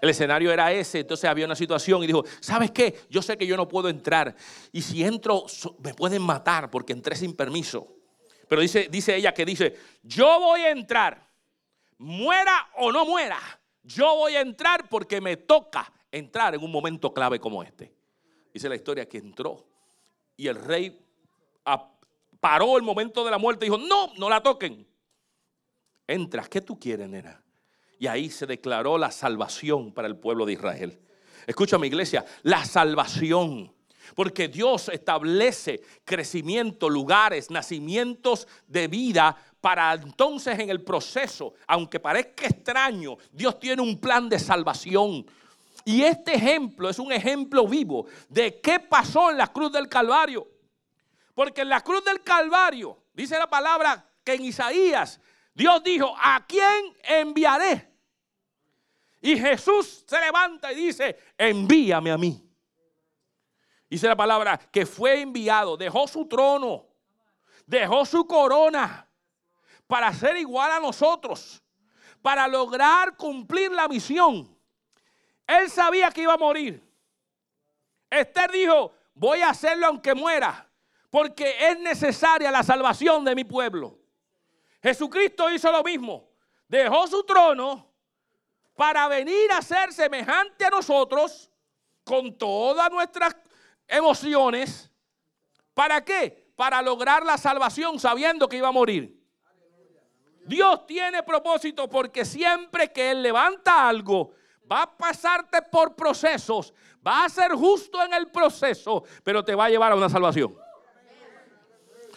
El escenario era ese, entonces había una situación y dijo, ¿sabes qué? Yo sé que yo no puedo entrar y si entro me pueden matar porque entré sin permiso. Pero dice, dice ella que dice, yo voy a entrar, muera o no muera, yo voy a entrar porque me toca entrar en un momento clave como este. Dice la historia que entró y el rey paró el momento de la muerte y dijo, no, no la toquen. Entras, ¿qué tú quieres, nena? Y ahí se declaró la salvación para el pueblo de Israel. Escucha mi iglesia, la salvación porque Dios establece crecimiento, lugares, nacimientos de vida para entonces en el proceso, aunque parezca extraño, Dios tiene un plan de salvación. Y este ejemplo es un ejemplo vivo de qué pasó en la cruz del Calvario. Porque en la cruz del Calvario, dice la palabra que en Isaías, Dios dijo, ¿a quién enviaré? Y Jesús se levanta y dice, envíame a mí. Dice la palabra que fue enviado, dejó su trono, dejó su corona para ser igual a nosotros, para lograr cumplir la misión. Él sabía que iba a morir. Esther dijo, voy a hacerlo aunque muera, porque es necesaria la salvación de mi pueblo. Jesucristo hizo lo mismo, dejó su trono para venir a ser semejante a nosotros con todas nuestras emociones. ¿Para qué? Para lograr la salvación sabiendo que iba a morir. Dios tiene propósito porque siempre que Él levanta algo, va a pasarte por procesos, va a ser justo en el proceso, pero te va a llevar a una salvación.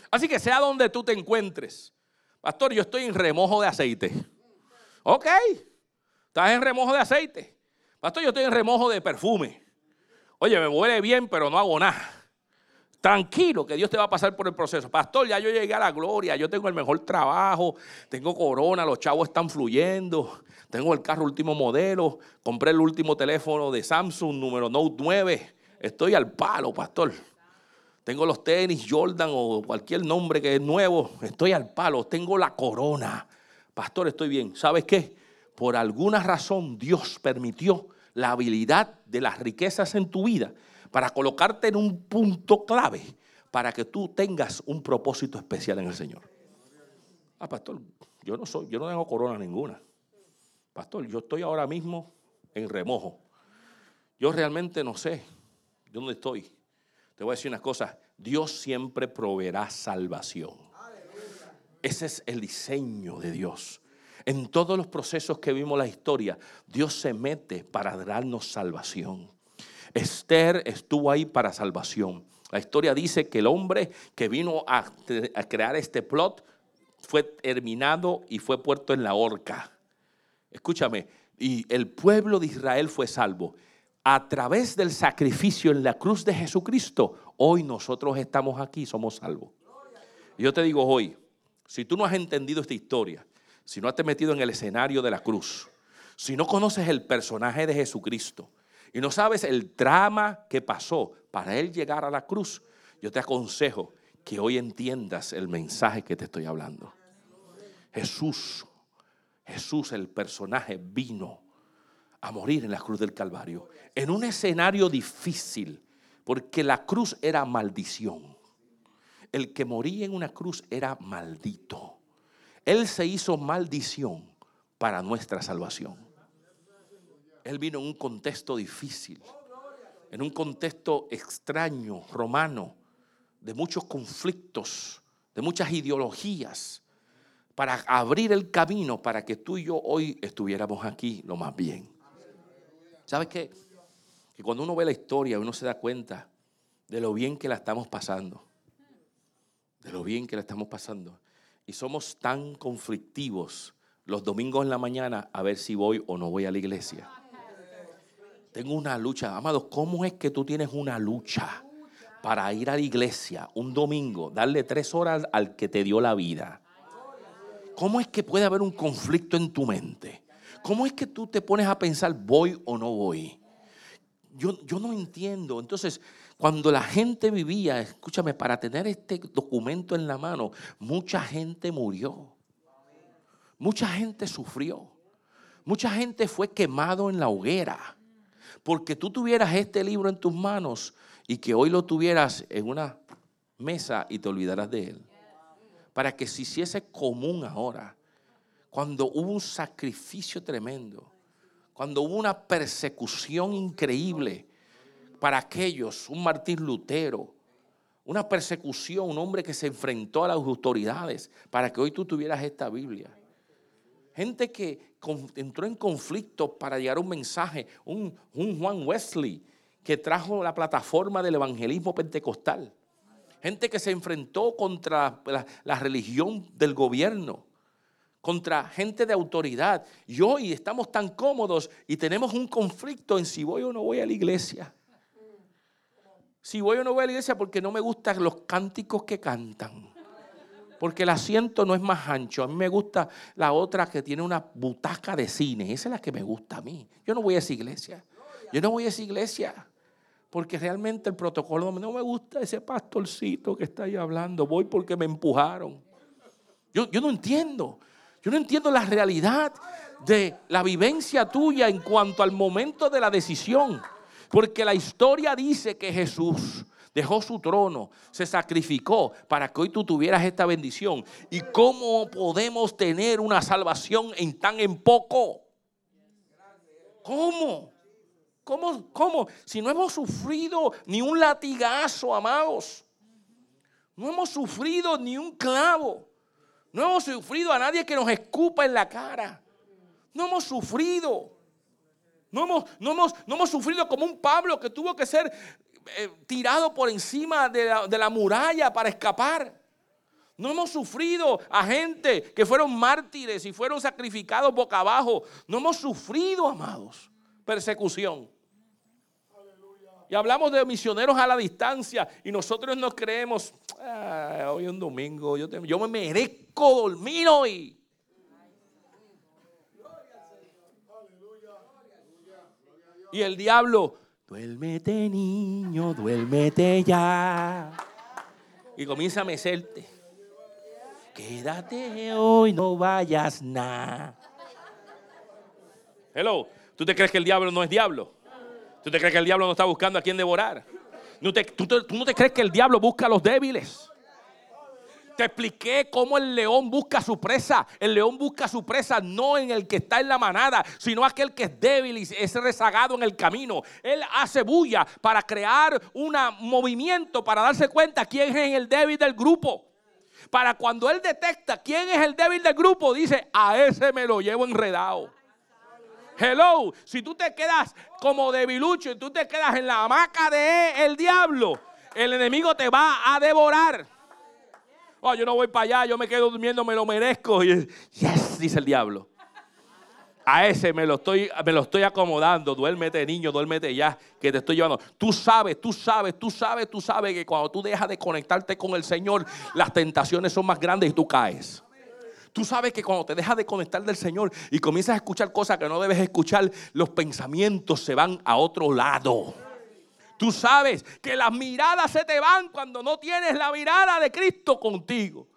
Así que sea donde tú te encuentres. Pastor, yo estoy en remojo de aceite. Ok, estás en remojo de aceite. Pastor, yo estoy en remojo de perfume. Oye, me huele bien, pero no hago nada. Tranquilo, que Dios te va a pasar por el proceso. Pastor, ya yo llegué a la gloria, yo tengo el mejor trabajo, tengo corona, los chavos están fluyendo, tengo el carro último modelo, compré el último teléfono de Samsung, número Note 9. Estoy al palo, pastor. Tengo los tenis Jordan o cualquier nombre que es nuevo. Estoy al palo, tengo la corona. Pastor, estoy bien. ¿Sabes qué? Por alguna razón Dios permitió la habilidad de las riquezas en tu vida para colocarte en un punto clave para que tú tengas un propósito especial en el Señor. Ah, pastor, yo no soy, yo no tengo corona ninguna. Pastor, yo estoy ahora mismo en remojo. Yo realmente no sé dónde estoy. Te voy a decir unas cosas. Dios siempre proveerá salvación. Ese es el diseño de Dios. En todos los procesos que vimos la historia, Dios se mete para darnos salvación. Esther estuvo ahí para salvación. La historia dice que el hombre que vino a, crear este plot fue terminado y fue puesto en la horca. Escúchame, y el pueblo de Israel fue salvo. A través del sacrificio en la cruz de Jesucristo, hoy nosotros estamos aquí, somos salvos. Y yo te digo hoy, si tú no has entendido esta historia, si no has metido en el escenario de la cruz, si no conoces el personaje de Jesucristo y no sabes el drama que pasó para él llegar a la cruz, yo te aconsejo que hoy entiendas el mensaje que te estoy hablando. Jesús, Jesús el personaje vino a morir en la cruz del Calvario, en un escenario difícil, porque la cruz era maldición. El que moría en una cruz era maldito. Él se hizo maldición para nuestra salvación. Él vino en un contexto difícil, en un contexto extraño, romano, de muchos conflictos, de muchas ideologías, para abrir el camino para que tú y yo hoy estuviéramos aquí lo más bien. ¿Sabes qué? Que cuando uno ve la historia, uno se da cuenta de lo bien que la estamos pasando. De lo bien que la estamos pasando. Y somos tan conflictivos los domingos en la mañana a ver si voy o no voy a la iglesia. Tengo una lucha. Amados, ¿cómo es que tú tienes una lucha para ir a la iglesia un domingo, darle tres horas al que te dio la vida? ¿Cómo es que puede haber un conflicto en tu mente? ¿Cómo es que tú te pones a pensar, voy o no voy? Yo, yo no entiendo. Entonces, cuando la gente vivía, escúchame, para tener este documento en la mano, mucha gente murió. Mucha gente sufrió. Mucha gente fue quemado en la hoguera. Porque tú tuvieras este libro en tus manos y que hoy lo tuvieras en una mesa y te olvidaras de él. Para que se hiciese común ahora. Cuando hubo un sacrificio tremendo. Cuando hubo una persecución increíble para aquellos, un Martín Lutero, una persecución, un hombre que se enfrentó a las autoridades para que hoy tú tuvieras esta Biblia. Gente que entró en conflicto para llegar un mensaje, un, Juan Wesley que trajo la plataforma del evangelismo pentecostal. Gente que se enfrentó contra la religión del gobierno contra gente de autoridad. Y hoy estamos tan cómodos y tenemos un conflicto en si voy o no voy a la iglesia. Si voy o no voy a la iglesia porque no me gustan los cánticos que cantan. Porque el asiento no es más ancho. A mí me gusta la otra que tiene una butaca de cine. Esa es la que me gusta a mí. Yo no voy a esa iglesia. Yo no voy a esa iglesia. Porque realmente el protocolo no me gusta ese pastorcito que está ahí hablando. Voy porque me empujaron. Yo, yo no entiendo. Yo no entiendo la realidad de la vivencia tuya en cuanto al momento de la decisión. Porque la historia dice que Jesús dejó su trono, se sacrificó para que hoy tú tuvieras esta bendición. ¿Y cómo podemos tener una salvación en tan en poco? ¿Cómo? ¿Cómo? ¿Cómo? Si no hemos sufrido ni un latigazo, amados. No hemos sufrido ni un clavo. No hemos sufrido a nadie que nos escupa en la cara. No hemos sufrido. No hemos, no hemos, sufrido como un Pablo que tuvo que ser eh, tirado por encima de la, de la muralla para escapar. No hemos sufrido a gente que fueron mártires y fueron sacrificados boca abajo. No hemos sufrido, amados, persecución. Y hablamos de misioneros a la distancia y nosotros nos creemos, ah, hoy es un domingo, yo, yo me merezco dormir hoy. Y el diablo, duérmete niño, duérmete ya. Y comienza a mecerte. Quédate hoy, no vayas nada. Hello, ¿tú te crees que el diablo no es diablo? ¿Tú te crees que el diablo no está buscando a quien devorar? tú, ¿Tú no te crees que el diablo busca a los débiles? Te expliqué cómo el león busca su presa. El león busca su presa no en el que está en la manada, sino aquel que es débil y es rezagado en el camino. Él hace bulla para crear un movimiento, para darse cuenta quién es el débil del grupo. Para cuando él detecta quién es el débil del grupo, dice, a ese me lo llevo enredado. Hello, si tú te quedas como debilucho y tú te quedas en la hamaca de el diablo, el enemigo te va a devorar. Oh, yo no voy para allá, yo me quedo durmiendo, me lo merezco. Y, yes, dice el diablo. A ese me lo estoy, me lo estoy acomodando. Duérmete, niño, duérmete ya, que te estoy llevando. Tú sabes, tú sabes, tú sabes, tú sabes que cuando tú dejas de conectarte con el Señor, las tentaciones son más grandes y tú caes. Tú sabes que cuando te dejas de conectar del Señor y comienzas a escuchar cosas que no debes escuchar, los pensamientos se van a otro lado. Tú sabes que las miradas se te van cuando no tienes la mirada de Cristo contigo.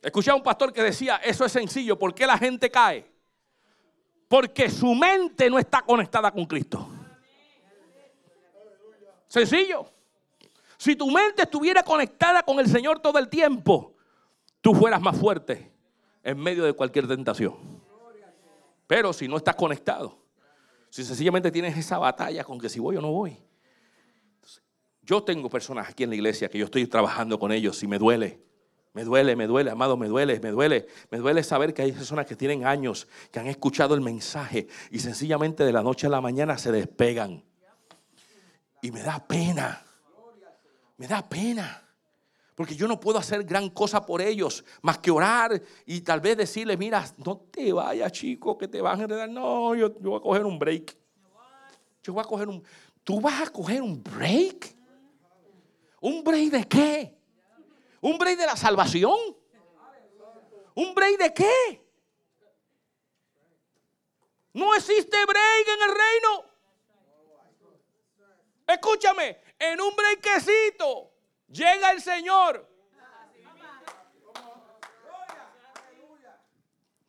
Escuché a un pastor que decía, eso es sencillo, ¿por qué la gente cae? Porque su mente no está conectada con Cristo. Sencillo. Si tu mente estuviera conectada con el Señor todo el tiempo, tú fueras más fuerte en medio de cualquier tentación. Pero si no estás conectado, si sencillamente tienes esa batalla con que si voy o no voy. Yo tengo personas aquí en la iglesia que yo estoy trabajando con ellos y me duele. Me duele, me duele, amado, me duele, me duele. Me duele saber que hay personas que tienen años, que han escuchado el mensaje y sencillamente de la noche a la mañana se despegan. Y me da pena. Me da pena. Porque yo no puedo hacer gran cosa por ellos, más que orar y tal vez decirle, mira, no te vayas, chico, que te van a enredar. No, yo, yo voy a coger un break. Yo voy a coger un... ¿Tú vas a coger un break? ¿Un break de qué? ¿Un break de la salvación? ¿Un break de qué? No existe break en el reino. Escúchame, en un breakcito llega el Señor.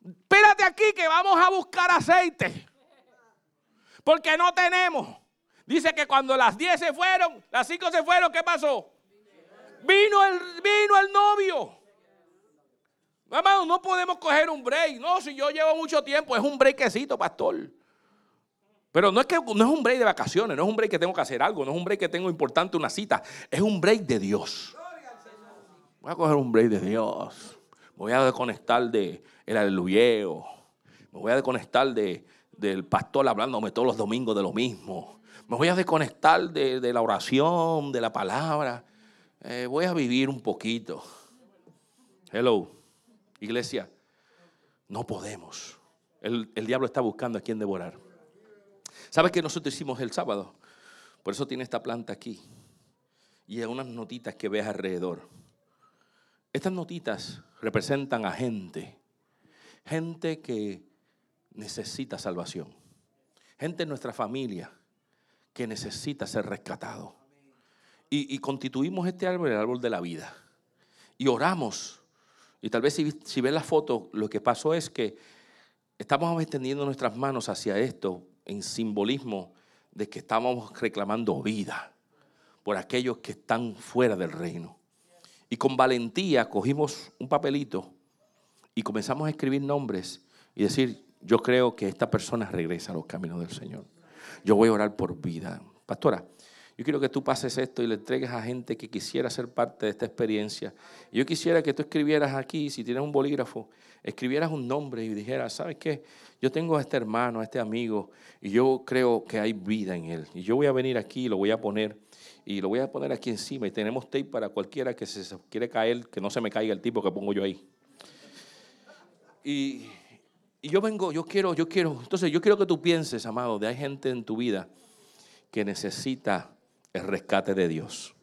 Espérate aquí que vamos a buscar aceite. Porque no tenemos. Dice que cuando las 10 se fueron, las 5 se fueron, ¿qué pasó? Vino el, vino el novio. Amado, no podemos coger un break. No, si yo llevo mucho tiempo, es un breakcito, pastor. Pero no es que no es un break de vacaciones, no es un break que tengo que hacer algo, no es un break que tengo importante una cita, es un break de Dios. Voy a coger un break de Dios. Me voy a desconectar de el aleluyeo. Me voy a desconectar de, del pastor hablándome todos los domingos de lo mismo. Me voy a desconectar de, de la oración, de la palabra. Eh, voy a vivir un poquito. Hello, iglesia, no podemos. El, diablo está buscando a quien devorar. ¿Sabes qué nosotros hicimos el sábado? Por eso tiene esta planta aquí. Y hay unas notitas que ves alrededor. Estas notitas representan a gente. Gente que necesita salvación. Gente en nuestra familia que necesita ser rescatado y, constituimos este árbol el árbol de la vida. Y oramos. Y tal vez si, si ves la foto, lo que pasó es que estamos extendiendo nuestras manos hacia esto en simbolismo de que estamos reclamando vida por aquellos que están fuera del reino. Y con valentía cogimos un papelito y comenzamos a escribir nombres y decir, yo creo que esta persona regresa a los caminos del Señor. Yo voy a orar por vida. Pastora, yo quiero que tú pases esto y le entregues a gente que quisiera ser parte de esta experiencia. Yo quisiera que tú escribieras aquí, si tienes un bolígrafo, escribieras un nombre y dijeras, ¿sabes qué? Yo tengo a este hermano, a este amigo, y yo creo que hay vida en él. Y yo voy a venir aquí y lo voy a poner, y lo voy a poner aquí encima. Y tenemos tape para cualquiera que se quiere caer, que no se me caiga el tipo que pongo yo ahí. Y, y yo vengo, yo quiero, yo quiero. Entonces, yo quiero que tú pienses, amado, de hay gente en tu vida que necesita el rescate de Dios.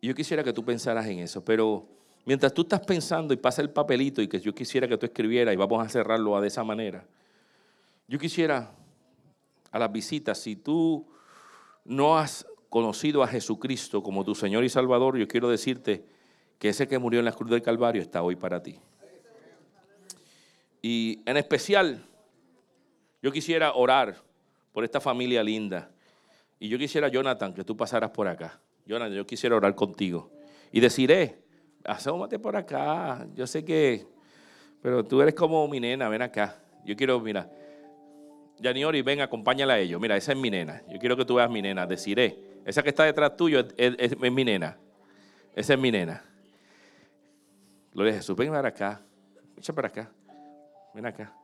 Y yo quisiera que tú pensaras en eso, pero mientras tú estás pensando y pasa el papelito y que yo quisiera que tú escribieras y vamos a cerrarlo de esa manera, yo quisiera a las visitas, si tú no has conocido a Jesucristo como tu Señor y Salvador, yo quiero decirte que ese que murió en la cruz del Calvario está hoy para ti. Y en especial, yo quisiera orar por esta familia linda y yo quisiera, Jonathan, que tú pasaras por acá. Jonathan, yo quisiera orar contigo. Y deciré, asómate por acá. Yo sé que, pero tú eres como mi nena, ven acá. Yo quiero, mira, Yaniori, ven, acompáñala a ellos. Mira, esa es mi nena. Yo quiero que tú veas mi nena. Deciré, esa que está detrás tuyo es, mi nena. Esa es mi nena. Gloria a Jesús, ven para acá. Echa para acá. Ven acá.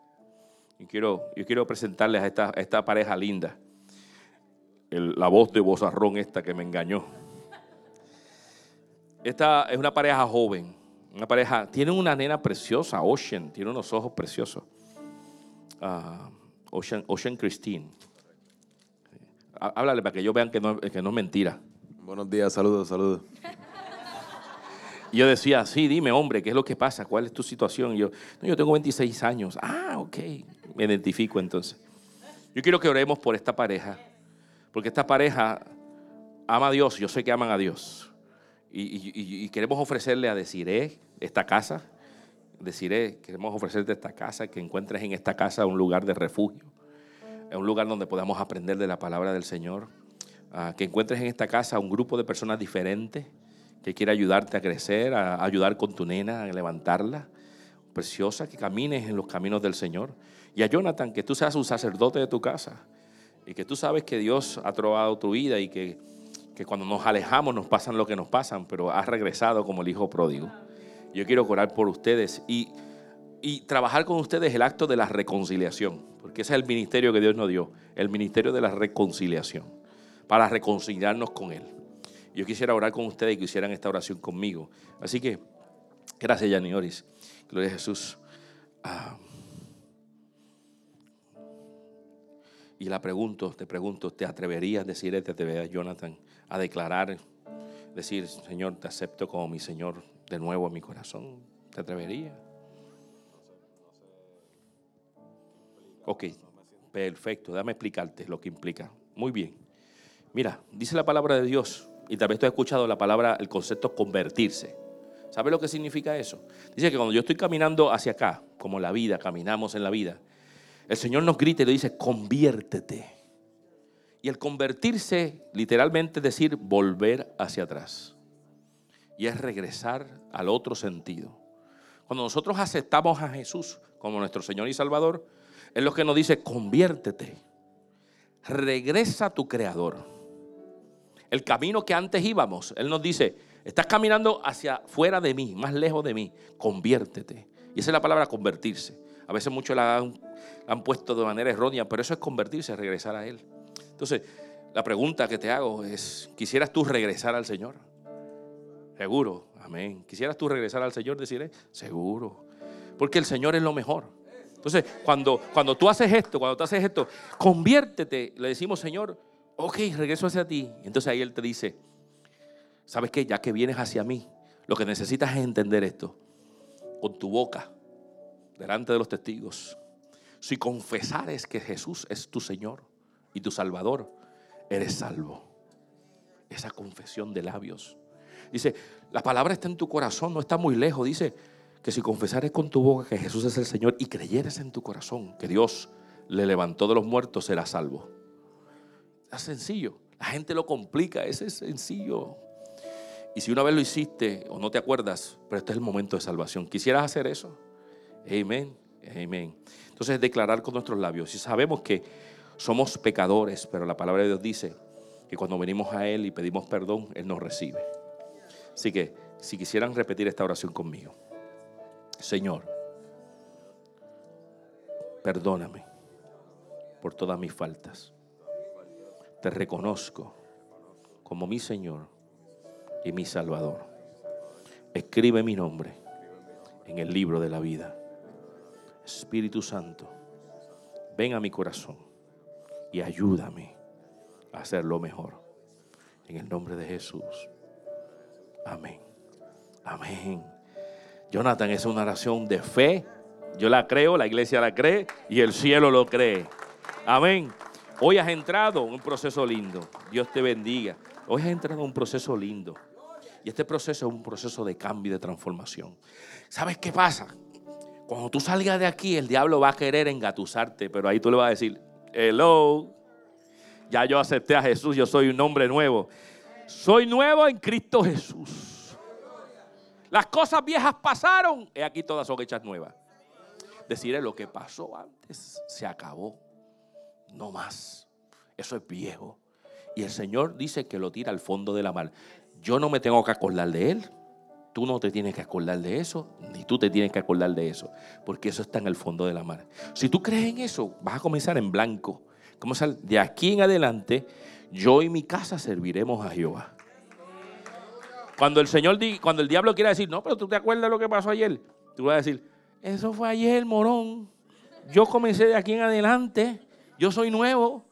Y quiero, yo quiero presentarles a esta, a esta pareja linda la voz de bozarrón esta que me engañó. Esta es una pareja joven, una pareja, tiene una nena preciosa, Ocean, tiene unos ojos preciosos. ah, Ocean, Ocean Christine. Há- Háblale para que ellos vean que no, que no es mentira. Buenos días, saludos, saludos. Y yo decía, sí, dime, hombre, ¿qué es lo que pasa? ¿Cuál es tu situación? Y yo, no, yo tengo 26 años. Ah, ok. Me identifico entonces. Yo quiero que oremos por esta pareja, porque esta pareja ama a Dios, yo sé que aman a Dios. Y, queremos ofrecerle a Desiree esta casa. Desiree, queremos ofrecerte esta casa, que encuentres en esta casa un lugar de refugio, un lugar donde podamos aprender de la palabra del Señor. Ah, que encuentres en esta casa un grupo de personas diferentes que quiere ayudarte a crecer, a ayudar con tu nena, a levantarla. Preciosa, que camines en los caminos del Señor. Y a Jonathan, que tú seas un sacerdote de tu casa. Y que tú sabes que Dios ha trovado tu vida y que, que cuando nos alejamos nos pasan lo que nos pasan, pero has regresado como el hijo pródigo. Yo quiero orar por ustedes y, y trabajar con ustedes el acto de la reconciliación, porque ese es el ministerio que Dios nos dio, el ministerio de la reconciliación, para reconciliarnos con Él. Yo quisiera orar con ustedes y que hicieran esta oración conmigo. Así que, gracias, Yanioris. Gloria a Jesús. Ah. Y la pregunto, te pregunto, ¿te atreverías a decir, te atreverías, Jonathan, a declarar, decir, Señor, te acepto como mi Señor de nuevo en mi corazón? ¿Te atreverías? Ok, perfecto, déjame explicarte lo que implica. Muy bien. Mira, dice la palabra de Dios, y tal vez tú has escuchado la palabra, el concepto convertirse. ¿Sabes lo que significa eso? Dice que cuando yo estoy caminando hacia acá, como la vida, caminamos en la vida, el Señor nos grita y le dice, conviértete. Y el convertirse, literalmente es decir, volver hacia atrás. Y es regresar al otro sentido. Cuando nosotros aceptamos a Jesús como nuestro Señor y Salvador, es lo que nos dice, conviértete. Regresa a tu Creador. El camino que antes íbamos, Él nos dice, estás caminando hacia fuera de mí, más lejos de mí, conviértete. Y esa es la palabra convertirse. A veces muchos la han, puesto de manera errónea, pero eso es convertirse, regresar a Él. Entonces, la pregunta que te hago es, ¿quisieras tú regresar al Señor? Seguro, amén. ¿Quisieras tú regresar al Señor? Decirle, seguro. Porque el Señor es lo mejor. Entonces, cuando, cuando tú haces esto, cuando tú haces esto, conviértete, le decimos, Señor, ok, regreso hacia ti. Entonces ahí Él te dice, ¿sabes qué? Ya que vienes hacia mí, lo que necesitas es entender esto. Con tu boca, delante de los testigos, si confesares que Jesús es tu Señor y tu Salvador, eres salvo. Esa confesión de labios. Dice, la palabra está en tu corazón, no está muy lejos. Dice que si confesares con tu boca que Jesús es el Señor y creyeres en tu corazón que Dios le levantó de los muertos, serás salvo. Es sencillo. La gente lo complica, ese es sencillo. Y si una vez lo hiciste o no te acuerdas, pero este es el momento de salvación. ¿Quisieras hacer eso? Amén. Amén. Entonces declarar con nuestros labios. Si sabemos que somos pecadores, pero la palabra de Dios dice que cuando venimos a Él y pedimos perdón, Él nos recibe. Así que si quisieran repetir esta oración conmigo. Señor, perdóname por todas mis faltas. Te reconozco como mi Señor y mi Salvador. Escribe mi nombre en el libro de la vida. Espíritu Santo, ven a mi corazón y ayúdame a hacerlo mejor. En el nombre de Jesús. Amén. Amén. Jonathan, es una oración de fe. Yo la creo, la iglesia la cree y el cielo lo cree. Amén. Hoy has entrado en un proceso lindo. Dios te bendiga. Hoy has entrado en un proceso lindo. Y este proceso es un proceso de cambio y de transformación. ¿Sabes qué pasa? Cuando tú salgas de aquí, el diablo va a querer engatusarte, pero ahí tú le vas a decir, hello, ya yo acepté a Jesús, yo soy un hombre nuevo. Soy nuevo en Cristo Jesús. Las cosas viejas pasaron, y aquí todas son hechas nuevas. Decirle lo que pasó antes se acabó, no más. Eso es viejo. Y el Señor dice que lo tira al fondo de la mar. Yo no me tengo que acordar de Él. Tú no te tienes que acordar de eso, ni tú te tienes que acordar de eso, porque eso está en el fondo de la mar. Si tú crees en eso, vas a comenzar en blanco. Comenzar de aquí en adelante, yo y mi casa serviremos a Jehová. Cuando el Señor, cuando el diablo quiera decir, no, pero tú te acuerdas de lo que pasó ayer, tú vas a decir, eso fue ayer, morón. yo comencé de aquí en adelante, yo soy nuevo.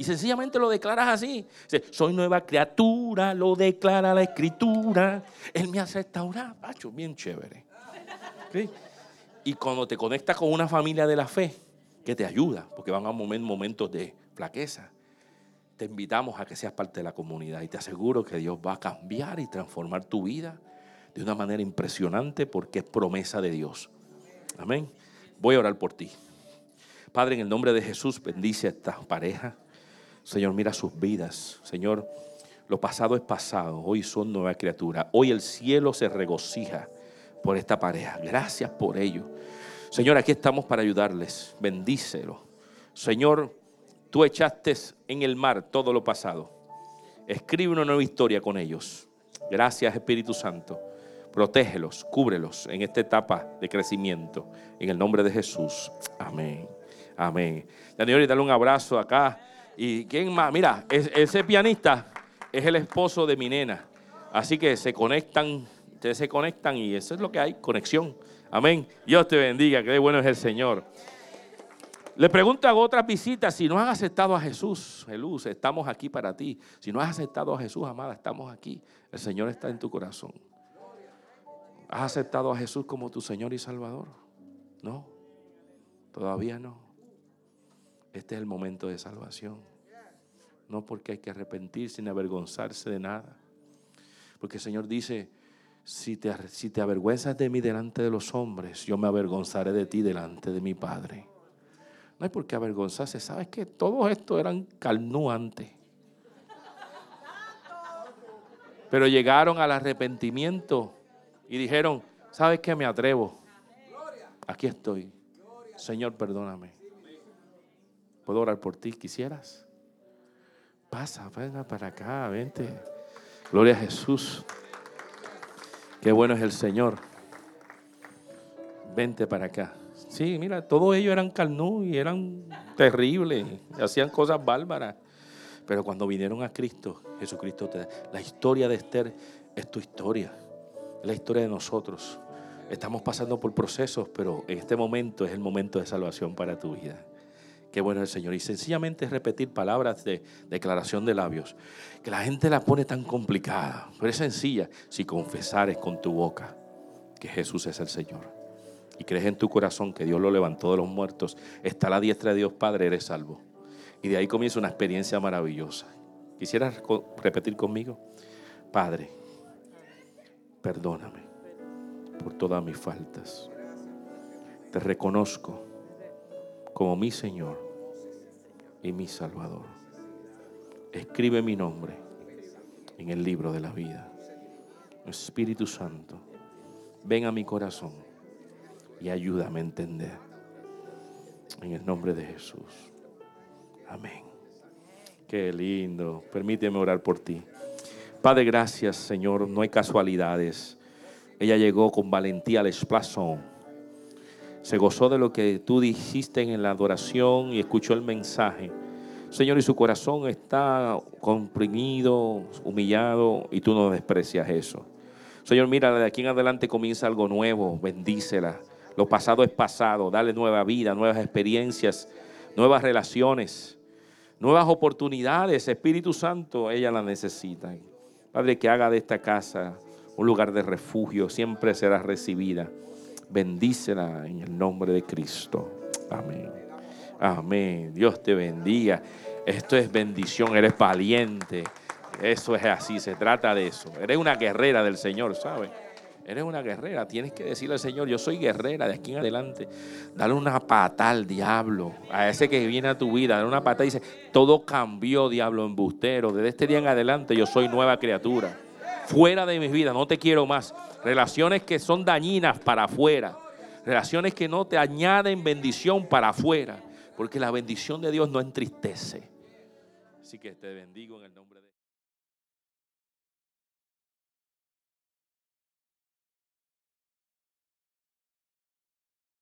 Y sencillamente lo declaras así. soy nueva criatura, lo declara la escritura. Él me hace restaurar, pacho, bien chévere. Y cuando te conectas con una familia de la fe, que te ayuda, porque van a momentos de flaqueza, te invitamos a que seas parte de la comunidad y te aseguro que Dios va a cambiar y transformar tu vida de una manera impresionante porque es promesa de Dios. Amén. Voy a orar por ti. Padre, en el nombre de Jesús, bendice a esta pareja. Señor, mira sus vidas. Señor, lo pasado es pasado. Hoy son nueva criatura. Hoy el cielo se regocija por esta pareja. Gracias por ello. Señor, aquí estamos para ayudarles. Bendícelo. Señor, Tú echaste en el mar todo lo pasado. Escribe una nueva historia con ellos. Gracias Espíritu Santo. Protégelos, cúbrelos en esta etapa de crecimiento. En el nombre de Jesús. Amén. Amén. Daniel, dale un abrazo acá. ¿Y quién más? Mira, ese pianista es el esposo de mi nena. Así que se conectan, ustedes se conectan y eso es lo que hay, conexión. Amén. Dios te bendiga, que bueno es el Señor. Le pregunto a otras visitas, si no has aceptado a Jesús, Jesús, estamos aquí para ti. Si no has aceptado a Jesús, amada, estamos aquí. El Señor está en tu corazón. ¿Has aceptado a Jesús como tu Señor y Salvador? No, todavía no. Este es el momento de salvación. No porque hay que arrepentirse ni avergonzarse de nada. Porque el Señor dice, si te, si te avergüenzas de mí delante de los hombres, yo me avergonzaré de ti delante de mi Padre. No hay por qué avergonzarse. ¿Sabes que Todos estos eran carnuantes. Pero llegaron al arrepentimiento y dijeron, ¿sabes qué? Me atrevo. Aquí estoy. Señor, perdóname. ¿Puedo orar por ti? ¿Quisieras? Pasa, venga para acá, vente. Gloria a Jesús. Qué bueno es el Señor. Vente para acá. Sí, mira, todos ellos eran carnú y eran terribles, hacían cosas bárbaras. Pero cuando vinieron a Cristo, Jesucristo te da. La historia de Esther es tu historia, es la historia de nosotros. Estamos pasando por procesos, pero en este momento es el momento de salvación para tu vida. Qué bueno es el Señor. Y sencillamente es repetir palabras de declaración de labios. Que la gente la pone tan complicada, pero es sencilla. Si confesares con tu boca que Jesús es el Señor y crees en tu corazón que Dios lo levantó de los muertos, está a la diestra de Dios Padre, eres salvo. Y de ahí comienza una experiencia maravillosa. ¿Quisieras repetir conmigo? Padre, perdóname por todas mis faltas. Te reconozco como mi Señor y mi Salvador. Escribe mi nombre en el libro de la vida. Espíritu Santo, ven a mi corazón y ayúdame a entender. En el nombre de Jesús. Amén. Qué lindo. Permíteme orar por ti. Padre, gracias, Señor. No hay casualidades. Ella llegó con valentía al esplazón. Se gozó de lo que tú dijiste en la adoración y escuchó el mensaje. Señor, y su corazón está comprimido, humillado, y tú no desprecias eso. Señor, mira, de aquí en adelante comienza algo nuevo. Bendícela. Lo pasado es pasado. Dale nueva vida, nuevas experiencias, nuevas relaciones, nuevas oportunidades. Espíritu Santo, ella la necesita. Padre, que haga de esta casa un lugar de refugio. Siempre será recibida. Bendícela en el nombre de Cristo. Amén. Amén. Dios te bendiga. Esto es bendición. Eres valiente. Eso es así. Se trata de eso. Eres una guerrera del Señor, ¿sabes? Eres una guerrera. Tienes que decirle al Señor, yo soy guerrera de aquí en adelante. Dale una pata al diablo, a ese que viene a tu vida. Dale una pata y dice, todo cambió, diablo embustero. Desde este día en adelante yo soy nueva criatura. Fuera de mi vida, no te quiero más. Relaciones que son dañinas para afuera. Relaciones que no te añaden bendición para afuera. Porque la bendición de Dios no entristece. Así que te bendigo en el nombre de